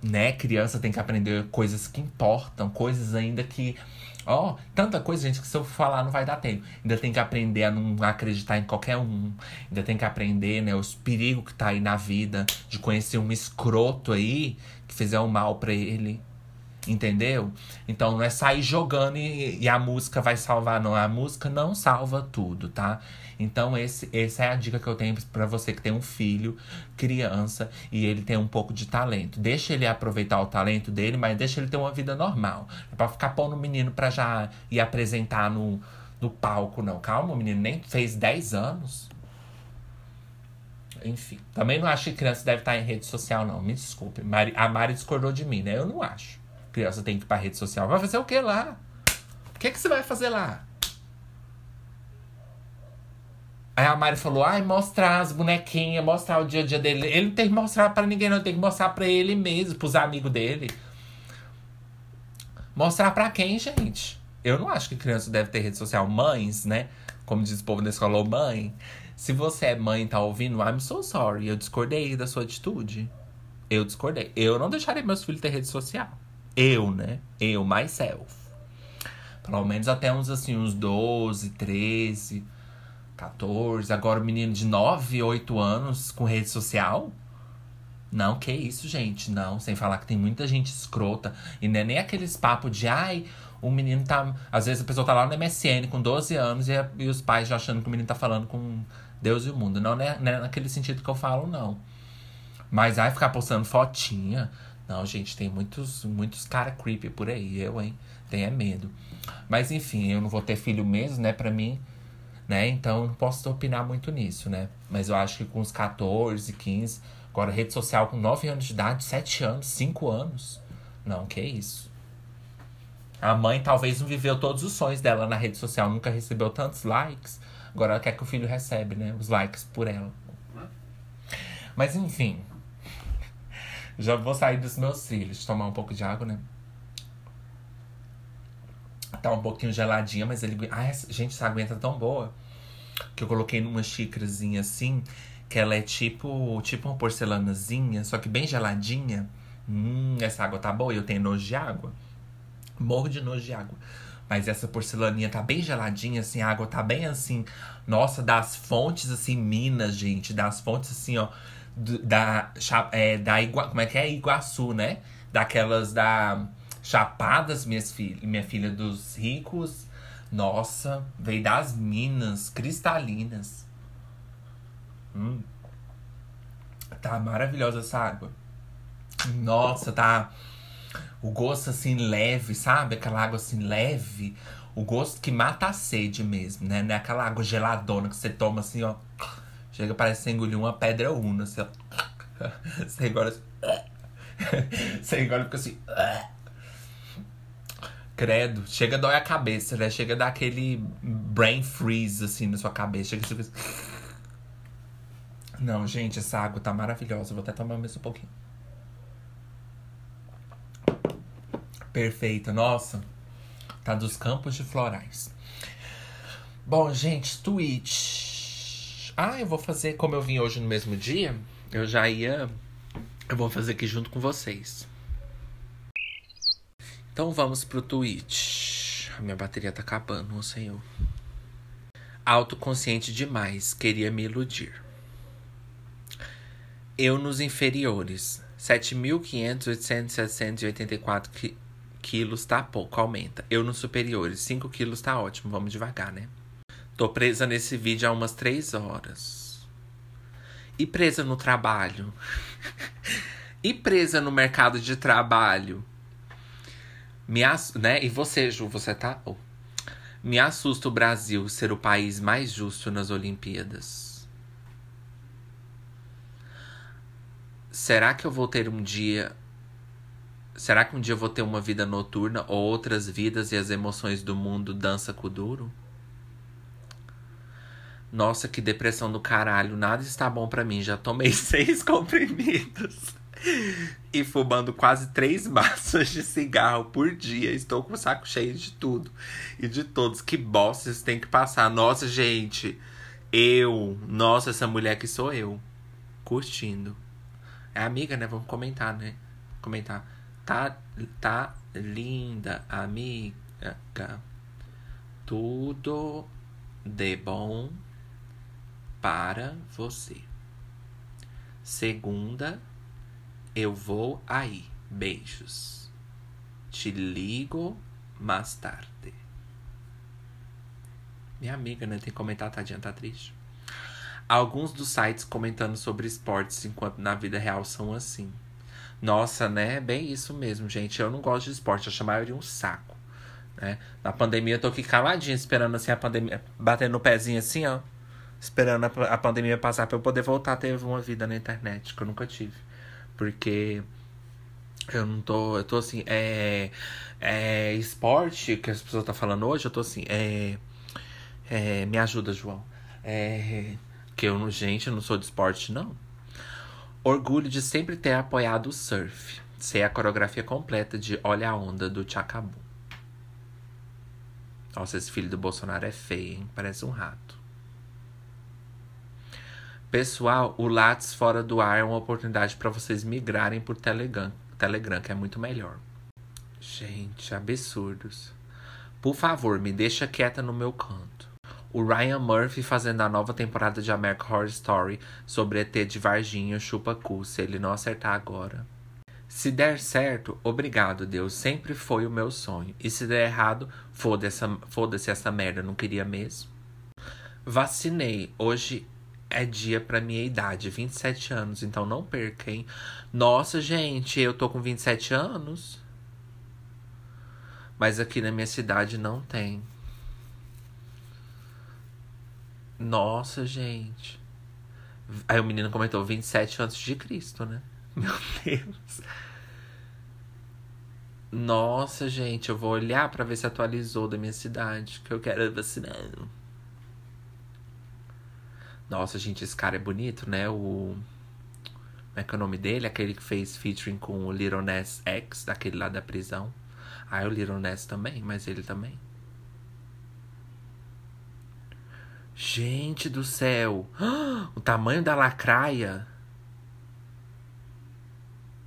né, criança tem que aprender coisas que importam, coisas ainda que Ó, oh, tanta coisa, gente, que se eu falar não vai dar tempo. Ainda tem que aprender a não acreditar em qualquer um. Ainda tem que aprender, né, os perigos que tá aí na vida. De conhecer um escroto aí que fizer um mal pra ele. Entendeu? Então não é sair jogando e, e, a música vai salvar, não. A música não salva tudo, tá? Então esse, essa é a dica que eu tenho para você que tem um filho, criança, e ele tem um pouco de talento. Deixa ele aproveitar o talento dele, mas deixa ele ter uma vida normal. É pra ficar pondo o menino pra já ir apresentar no, no palco, não. Calma, o menino nem fez 10 anos. Enfim, também não acho que criança deve estar em rede social, não. Me desculpe. a Mari discordou de mim, né? Eu não acho criança tem que ir pra rede social. Vai fazer o que lá? O que, que você vai fazer lá? Aí a Mari falou: ai, mostrar as bonequinhas, mostrar o dia a dia dele. Ele não tem que mostrar para ninguém, não. Ele tem que mostrar para ele mesmo, pros amigos dele. Mostrar para quem, gente? Eu não acho que criança deve ter rede social. Mães, né? Como diz o povo da escola, mãe. Se você é mãe e tá ouvindo, I'm so sorry. Eu discordei da sua atitude. Eu discordei. Eu não deixaria meus filhos ter rede social. Eu, né? Eu, myself. Pelo menos até uns assim, uns 12, 13, 14. Agora o menino de 9, 8 anos com rede social. Não, que isso, gente. Não, sem falar que tem muita gente escrota. E não é nem aqueles papos de ai, o menino tá. Às vezes a pessoa tá lá no MSN com 12 anos e, e os pais já achando que o menino tá falando com Deus e o mundo. Não, não é, não é naquele sentido que eu falo, não. Mas ai, ficar postando fotinha. Não, gente, tem muitos, muitos cara creepy por aí, eu, hein? Tenha medo. Mas enfim, eu não vou ter filho mesmo, né? Pra mim, né? Então não posso opinar muito nisso, né? Mas eu acho que com uns 14, 15, agora rede social com 9 anos de idade, 7 anos, 5 anos. Não, que isso. A mãe talvez não viveu todos os sonhos dela na rede social, nunca recebeu tantos likes. Agora ela quer que o filho recebe, né? Os likes por ela. Mas enfim, já vou sair dos meus cílios, tomar um pouco de água, né? Tá um pouquinho geladinha, mas ele. Ai, gente, essa aguenta tão boa. Que eu coloquei numa xícarazinha assim, que ela é tipo, tipo uma porcelanazinha, só que bem geladinha. Hum, essa água tá boa. Eu tenho nojo de água. Morro de nojo de água. Mas essa porcelaninha tá bem geladinha, assim, a água tá bem assim. Nossa, das fontes, assim, Minas, gente. Das fontes, assim, ó. Da, é, da Igua, como é que é? Iguaçu, né? Daquelas da Chapadas, minhas filhas, minha filha dos ricos. Nossa, veio das minas cristalinas. Hum. Tá maravilhosa essa água. Nossa, tá. O gosto assim leve, sabe? Aquela água assim leve. O gosto que mata a sede mesmo, né? Não é aquela água geladona que você toma assim, ó. Chega, parece que você engoliu uma pedra una, assim, ó. Você engole assim. Você engole fica assim. Credo. Chega dói a cabeça, né? Chega dar aquele brain freeze, assim, na sua cabeça. Chega, chega. Não, gente, essa água tá maravilhosa. Vou até tomar mais um pouquinho. Perfeita, nossa. Tá dos campos de florais. Bom, gente, Twitch. Ah, eu vou fazer como eu vim hoje no mesmo dia. Eu já ia. Eu vou fazer aqui junto com vocês. Então vamos pro Twitch. A minha bateria tá acabando, sei eu. Autoconsciente demais, queria me iludir. Eu nos inferiores. 7.500, 800, 784 qui quilos tá pouco, aumenta. Eu nos superiores. 5 quilos tá ótimo, vamos devagar, né? Tô presa nesse vídeo há umas 3 horas. E presa no trabalho? e presa no mercado de trabalho? Me ass... né? E você, Ju, você tá. Oh. Me assusta o Brasil ser o país mais justo nas Olimpíadas. Será que eu vou ter um dia. Será que um dia eu vou ter uma vida noturna ou outras vidas e as emoções do mundo dança com o duro? Nossa, que depressão do caralho. Nada está bom pra mim. Já tomei seis comprimidos. E fumando quase três maços de cigarro por dia. Estou com o saco cheio de tudo. E de todos. Que bosta isso tem que passar. Nossa, gente. Eu. Nossa, essa mulher que sou eu. Curtindo. É amiga, né? Vamos comentar, né? Comentar. Tá, tá linda, amiga. Tudo de bom para você. Segunda, eu vou aí. Beijos. Te ligo mais tarde. Minha amiga, né? Tem que comentar, tadinha, tá triste. Alguns dos sites comentando sobre esportes enquanto na vida real são assim. Nossa, né? Bem isso mesmo, gente. Eu não gosto de esporte, eu acho a maioria um saco. Né? Na pandemia eu tô aqui caladinha, esperando assim a pandemia. Batendo no pezinho assim, ó. Esperando a, a pandemia passar pra eu poder voltar a ter uma vida na internet, que eu nunca tive. Porque eu não tô. Eu tô assim, é. É esporte que as pessoas estão falando hoje, eu tô assim, é. é me ajuda, João. É. Que eu gente, eu não sou de esporte, não. Orgulho de sempre ter apoiado o surf. Sei a coreografia completa de Olha a Onda do Chacabu. Nossa, esse filho do Bolsonaro é feio, hein? Parece um rato. Pessoal, o Lattes fora do ar é uma oportunidade para vocês migrarem por Telegram, Telegram, que é muito melhor. Gente, absurdos. Por favor, me deixa quieta no meu canto. O Ryan Murphy fazendo a nova temporada de American Horror Story sobre ET de Varginha chupa cu se ele não acertar agora. Se der certo, obrigado, Deus. Sempre foi o meu sonho. E se der errado, foda-se foda essa merda, não queria mesmo. Vacinei. Hoje é dia pra minha idade, 27 anos, então não perca, hein? Nossa, gente, eu tô com 27 anos. Mas aqui na minha cidade não tem. Nossa, gente. Aí o menino comentou 27 antes de Cristo, né? Meu Deus. Nossa, gente, eu vou olhar pra ver se atualizou da minha cidade, que eu quero vacinar. Nossa, gente, esse cara é bonito, né? O. Como é que é o nome dele? Aquele que fez featuring com o Little Ness X, daquele lá da prisão. Ah, o Little Ness também, mas ele também. Gente do céu! O tamanho da lacraia!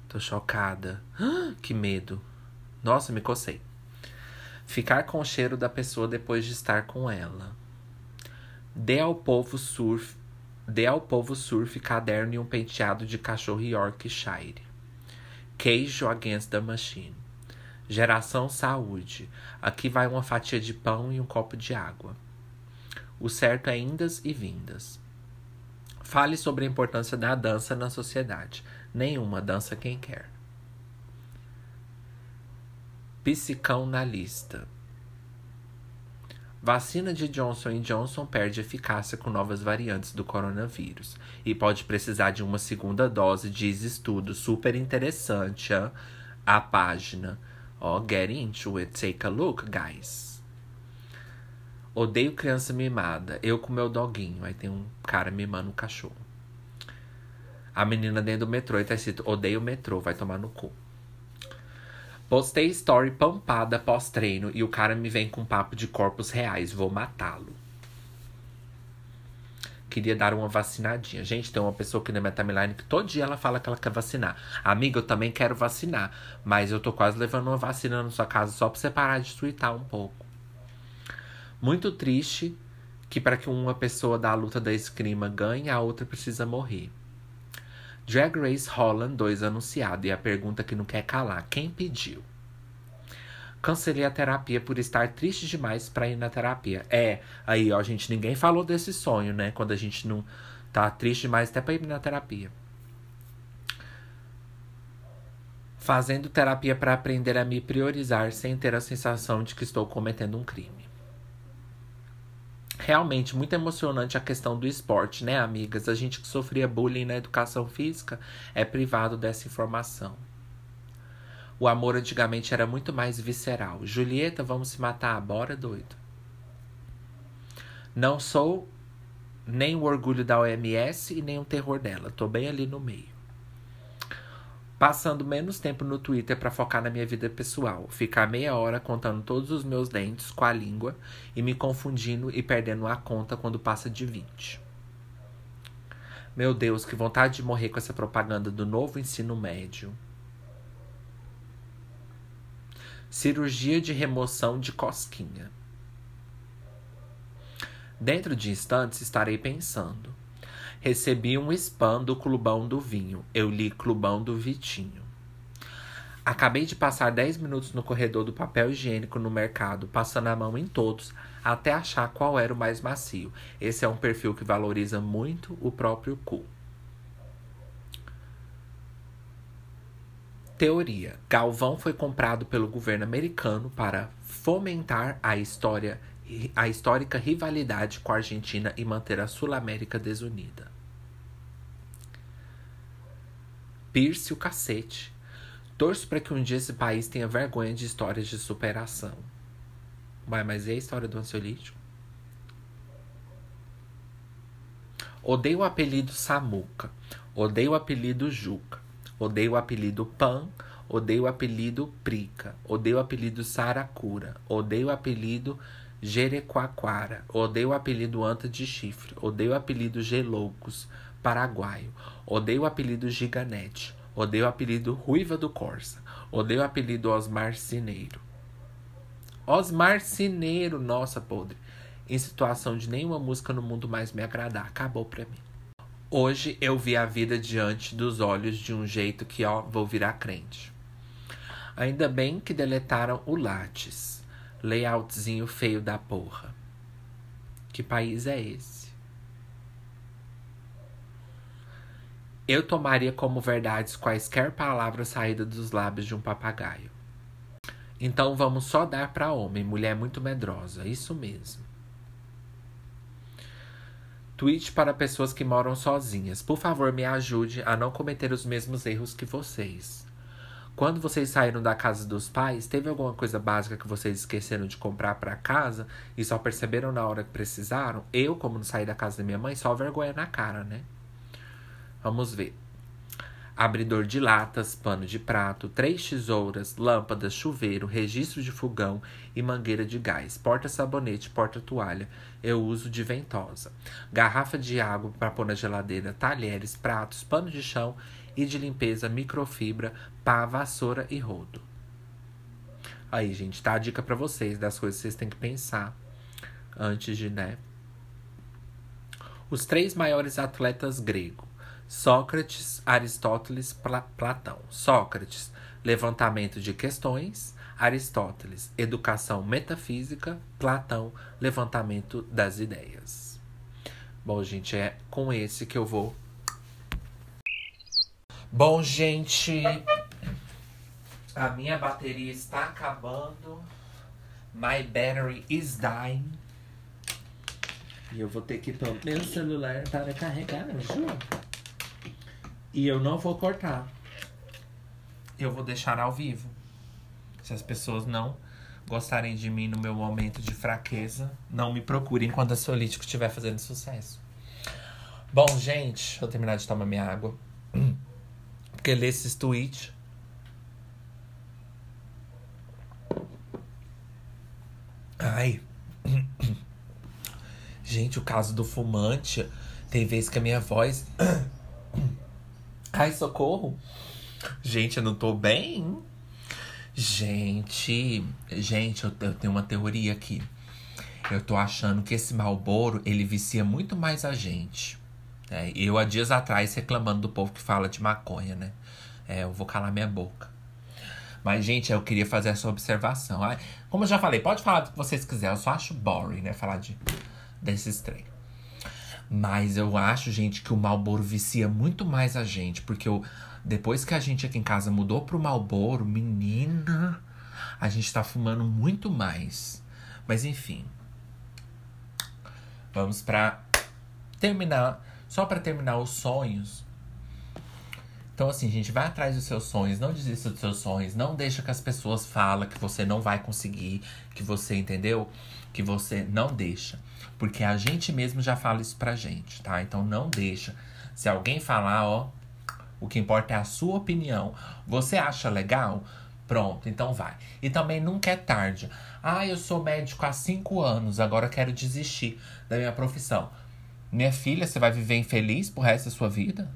Tô chocada. Que medo. Nossa, me cocei. Ficar com o cheiro da pessoa depois de estar com ela. Dê ao povo surf, dê ao povo surf, caderno e um penteado de cachorro Yorkshire. Queijo against the machine. Geração saúde. Aqui vai uma fatia de pão e um copo de água. O certo é indas e vindas. Fale sobre a importância da dança na sociedade. Nenhuma dança quem quer. Psicão na lista. Vacina de Johnson Johnson perde eficácia com novas variantes do coronavírus e pode precisar de uma segunda dose, diz estudo super interessante a, a página. Ó, get into it, take a look, guys. Odeio criança mimada. Eu com meu doguinho. Aí tem um cara mimando um cachorro. A menina dentro do metrô e tá escrito: Odeio o metrô, vai tomar no cu. Postei story pampada pós-treino e o cara me vem com papo de corpos reais. Vou matá-lo. Queria dar uma vacinadinha. Gente, tem uma pessoa aqui na minha timeline que todo dia ela fala que ela quer vacinar. Amiga, eu também quero vacinar. Mas eu tô quase levando uma vacina na sua casa só pra você parar de tweetar um pouco. Muito triste que para que uma pessoa da luta da esgrima ganhe, a outra precisa morrer. Drag Race Holland 2 anunciado e a pergunta que não quer calar: quem pediu? Cancelei a terapia por estar triste demais para ir na terapia. É, aí, ó, gente, ninguém falou desse sonho, né? Quando a gente não tá triste demais até para ir na terapia. Fazendo terapia para aprender a me priorizar sem ter a sensação de que estou cometendo um crime realmente muito emocionante a questão do esporte, né, amigas? A gente que sofria bullying na educação física é privado dessa informação. O amor antigamente era muito mais visceral. Julieta, vamos se matar, bora doido. Não sou nem o orgulho da OMS e nem o terror dela. Tô bem ali no meio passando menos tempo no Twitter para focar na minha vida pessoal, ficar meia hora contando todos os meus dentes com a língua e me confundindo e perdendo a conta quando passa de 20. Meu Deus, que vontade de morrer com essa propaganda do novo ensino médio. Cirurgia de remoção de cosquinha. Dentro de instantes estarei pensando. Recebi um spam do Clubão do Vinho. Eu li Clubão do Vitinho. Acabei de passar 10 minutos no corredor do papel higiênico no mercado, passando a mão em todos, até achar qual era o mais macio. Esse é um perfil que valoriza muito o próprio cu. Teoria: Galvão foi comprado pelo governo americano para fomentar a história a histórica rivalidade com a Argentina e manter a Sul América desunida. Pierce o cacete. Torço para que um dia esse país tenha vergonha de histórias de superação. Ué, mas e a história do ansiolítico? Odeio o apelido Samuca. Odeio o apelido Juca. Odeio o apelido Pan. Odeio o apelido Prica. Odeio o apelido Saracura. Odeio o apelido Jerequaquara. Odeio o apelido Anta de Chifre. Odeio o apelido Geloucos paraguaio. Odeio o apelido Giganete. Odeio o apelido Ruiva do Corsa. Odeio o apelido Osmar Cineiro. Osmar Cineiro, nossa, podre. Em situação de nenhuma música no mundo mais me agradar. Acabou pra mim. Hoje eu vi a vida diante dos olhos de um jeito que, ó, vou virar crente. Ainda bem que deletaram o Lattes. Layoutzinho feio da porra. Que país é esse? Eu tomaria como verdades quaisquer palavras saídas dos lábios de um papagaio. Então vamos só dar para homem, mulher muito medrosa, isso mesmo. Tweet para pessoas que moram sozinhas. Por favor, me ajude a não cometer os mesmos erros que vocês. Quando vocês saíram da casa dos pais, teve alguma coisa básica que vocês esqueceram de comprar para casa e só perceberam na hora que precisaram? Eu, como não saí da casa da minha mãe, só vergonha na cara, né? Vamos ver. Abridor de latas, pano de prato, três tesouras, lâmpadas, chuveiro, registro de fogão e mangueira de gás, porta-sabonete, porta-toalha. Eu uso de ventosa. Garrafa de água para pôr na geladeira, talheres, pratos, pano de chão e de limpeza, microfibra, pá, vassoura e rodo. Aí, gente, tá a dica para vocês das coisas que vocês têm que pensar antes de, né? Os três maiores atletas gregos: Sócrates, Aristóteles, Pla Platão. Sócrates, levantamento de questões. Aristóteles, educação metafísica. Platão, levantamento das ideias. Bom, gente, é com esse que eu vou. Bom, gente, a minha bateria está acabando. My battery is dying. E eu vou ter que pôr meu celular para carregar, juro. E eu não vou cortar. Eu vou deixar ao vivo. Se as pessoas não gostarem de mim no meu momento de fraqueza, não me procurem quando a Solítico estiver fazendo sucesso. Bom, gente, eu terminar de tomar minha água. Porque ler esses tweets Ai. Gente, o caso do fumante. Tem vezes que a minha voz. Ai, socorro. Gente, eu não tô bem. Gente, gente, eu, eu tenho uma teoria aqui. Eu tô achando que esse Malboro, ele vicia muito mais a gente. É, eu, há dias atrás, reclamando do povo que fala de maconha, né? É, eu vou calar minha boca. Mas, gente, eu queria fazer essa observação. Como eu já falei, pode falar do que vocês quiserem. Eu só acho boring, né? Falar de, desses trem. Mas eu acho, gente, que o Malboro vicia muito mais a gente. Porque eu, depois que a gente aqui em casa mudou pro Malboro, menina, a gente tá fumando muito mais. Mas enfim. Vamos pra terminar. Só para terminar os sonhos. Então, assim, gente, vai atrás dos seus sonhos, não desista dos seus sonhos, não deixa que as pessoas falem que você não vai conseguir, que você, entendeu? Que você não deixa. Porque a gente mesmo já fala isso pra gente, tá? Então não deixa. Se alguém falar, ó, o que importa é a sua opinião. Você acha legal? Pronto, então vai. E também nunca é tarde. Ah, eu sou médico há cinco anos, agora quero desistir da minha profissão. Minha filha, você vai viver infeliz pro resto da sua vida?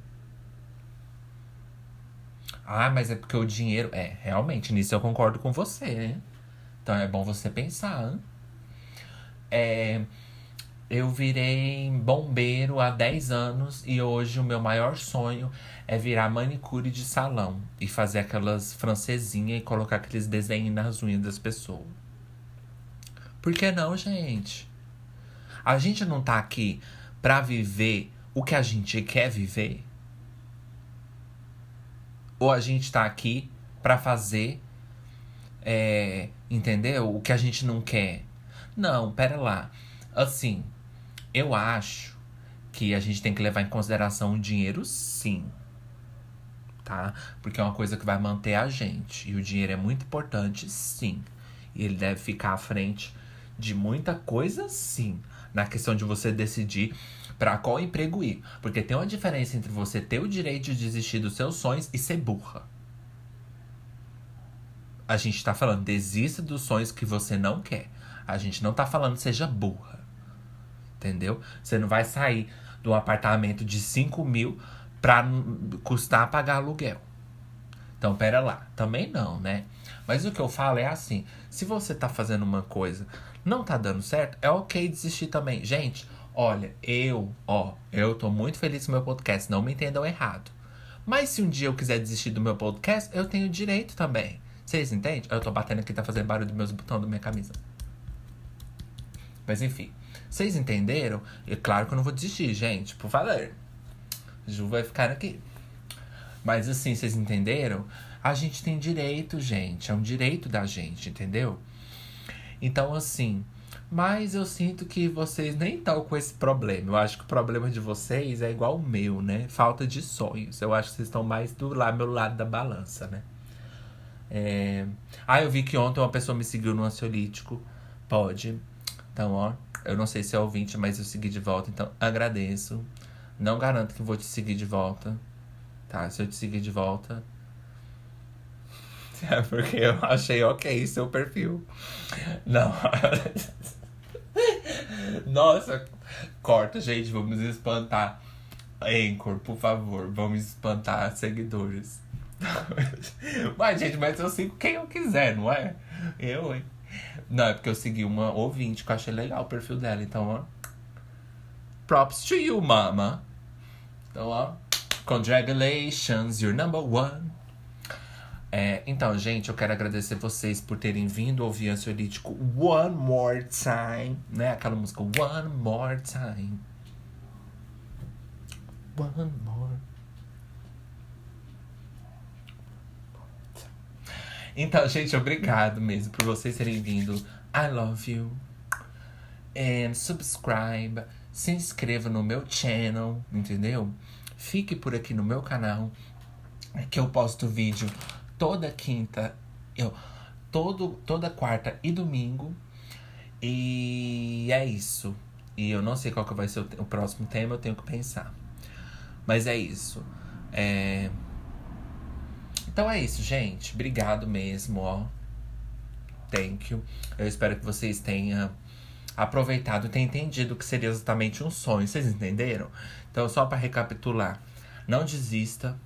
Ah, mas é porque o dinheiro. É, realmente, nisso eu concordo com você, né? Então é bom você pensar. Hein? É, eu virei bombeiro há 10 anos e hoje o meu maior sonho é virar manicure de salão e fazer aquelas francesinhas e colocar aqueles desenhos nas unhas das pessoas. Por que não, gente? A gente não tá aqui pra viver o que a gente quer viver? Ou a gente tá aqui para fazer, é, entendeu? O que a gente não quer. Não, pera lá. Assim, eu acho que a gente tem que levar em consideração o dinheiro, sim. Tá? Porque é uma coisa que vai manter a gente. E o dinheiro é muito importante, sim. E ele deve ficar à frente de muita coisa, sim. Na questão de você decidir para qual emprego ir. Porque tem uma diferença entre você ter o direito de desistir dos seus sonhos e ser burra. A gente tá falando, desista dos sonhos que você não quer. A gente não tá falando seja burra. Entendeu? Você não vai sair de um apartamento de 5 mil pra custar pagar aluguel. Então, pera lá. Também não, né? Mas o que eu falo é assim: se você tá fazendo uma coisa, não tá dando certo, é ok desistir também. Gente, Olha, eu, ó, eu tô muito feliz com meu podcast, não me entendam errado. Mas se um dia eu quiser desistir do meu podcast, eu tenho direito também. Vocês entendem? Eu tô batendo aqui, tá fazendo barulho dos meus botões da minha camisa. Mas enfim, vocês entenderam? E claro que eu não vou desistir, gente, por favor. Ju vai ficar aqui. Mas assim, vocês entenderam? A gente tem direito, gente. É um direito da gente, entendeu? Então, assim, mas eu sinto que vocês nem estão com esse problema. Eu acho que o problema de vocês é igual o meu, né? Falta de sonhos. Eu acho que vocês estão mais do lá, meu lado da balança, né? É... Ah, eu vi que ontem uma pessoa me seguiu no ansiolítico. Pode. Então, ó, eu não sei se é ouvinte, mas eu segui de volta. Então, agradeço. Não garanto que vou te seguir de volta. Tá? Se eu te seguir de volta. É porque eu achei ok seu perfil. Não. Nossa, corta, gente, vamos espantar. Anchor, por favor, vamos espantar seguidores. mas, gente, mas eu sigo quem eu quiser, não é? Eu, hein? Não, é porque eu segui uma ouvinte que eu achei legal o perfil dela. Então, ó. Props to you, mama. Então, ó. Congratulations, you're number one. É, então, gente, eu quero agradecer vocês por terem vindo ouvir Ansiolítico One More Time, né? Aquela música One More Time. One more. Então, gente, obrigado mesmo por vocês terem vindo. I love you. And subscribe. Se inscreva no meu channel, entendeu? Fique por aqui no meu canal. Que eu posto vídeo toda quinta. Eu, todo, toda quarta e domingo. E é isso. E eu não sei qual que vai ser o, o próximo tema, eu tenho que pensar. Mas é isso. É... Então é isso, gente. Obrigado mesmo, ó. Thank you. Eu espero que vocês tenham aproveitado e tenham entendido que seria exatamente um sonho. Vocês entenderam? Então, só para recapitular. Não desista.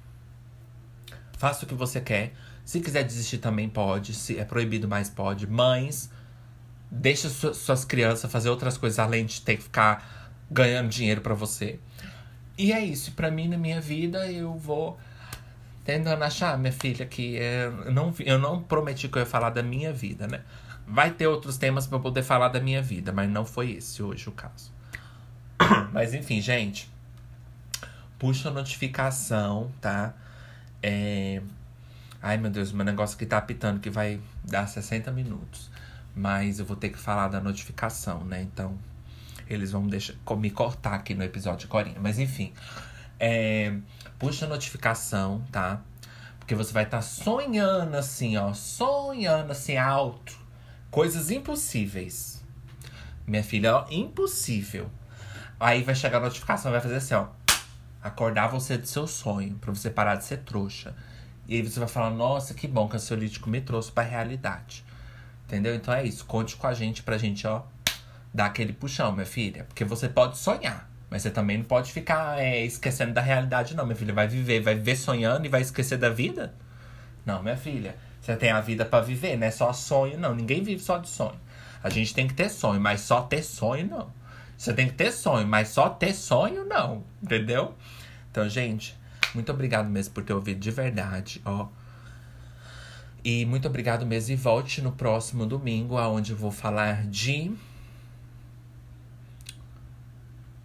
Faça o que você quer. Se quiser desistir também pode. Se é proibido, mas pode. Mães, deixa suas crianças fazer outras coisas além de ter que ficar ganhando dinheiro para você. E é isso. Para mim, na minha vida, eu vou tentando achar, minha filha, que é, eu não, eu não prometi que eu ia falar da minha vida, né? Vai ter outros temas para poder falar da minha vida, mas não foi esse hoje o caso. Mas enfim, gente. Puxa a notificação, tá? É... Ai, meu Deus, meu negócio aqui tá apitando que vai dar 60 minutos. Mas eu vou ter que falar da notificação, né? Então, eles vão deixar, me cortar aqui no episódio de Corinha. Mas enfim. É, puxa a notificação, tá? Porque você vai estar tá sonhando assim, ó. Sonhando assim alto. Coisas impossíveis. Minha filha, ó, impossível. Aí vai chegar a notificação, vai fazer assim, ó. Acordar você do seu sonho, pra você parar de ser trouxa. E aí você vai falar, nossa, que bom que o ansiolítico me trouxe pra realidade. Entendeu? Então é isso. Conte com a gente pra gente, ó, dar aquele puxão, minha filha. Porque você pode sonhar. Mas você também não pode ficar é, esquecendo da realidade, não, minha filha. Vai viver, vai viver sonhando e vai esquecer da vida? Não, minha filha. Você tem a vida para viver, não é só sonho, não. Ninguém vive só de sonho. A gente tem que ter sonho, mas só ter sonho, não. Você tem que ter sonho, mas só ter sonho, não. Entendeu? Então, gente, muito obrigado mesmo por ter ouvido de verdade, ó. E muito obrigado mesmo. E volte no próximo domingo, aonde eu vou falar de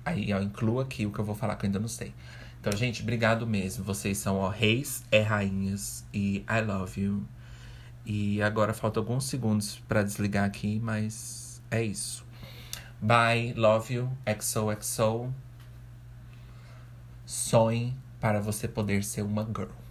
Aí eu incluo aqui o que eu vou falar que eu ainda não sei. Então, gente, obrigado mesmo. Vocês são, ó, reis é rainhas. E I love you. E agora falta alguns segundos para desligar aqui, mas é isso. Bye, love you, XOXO. Sonhe para você poder ser uma girl.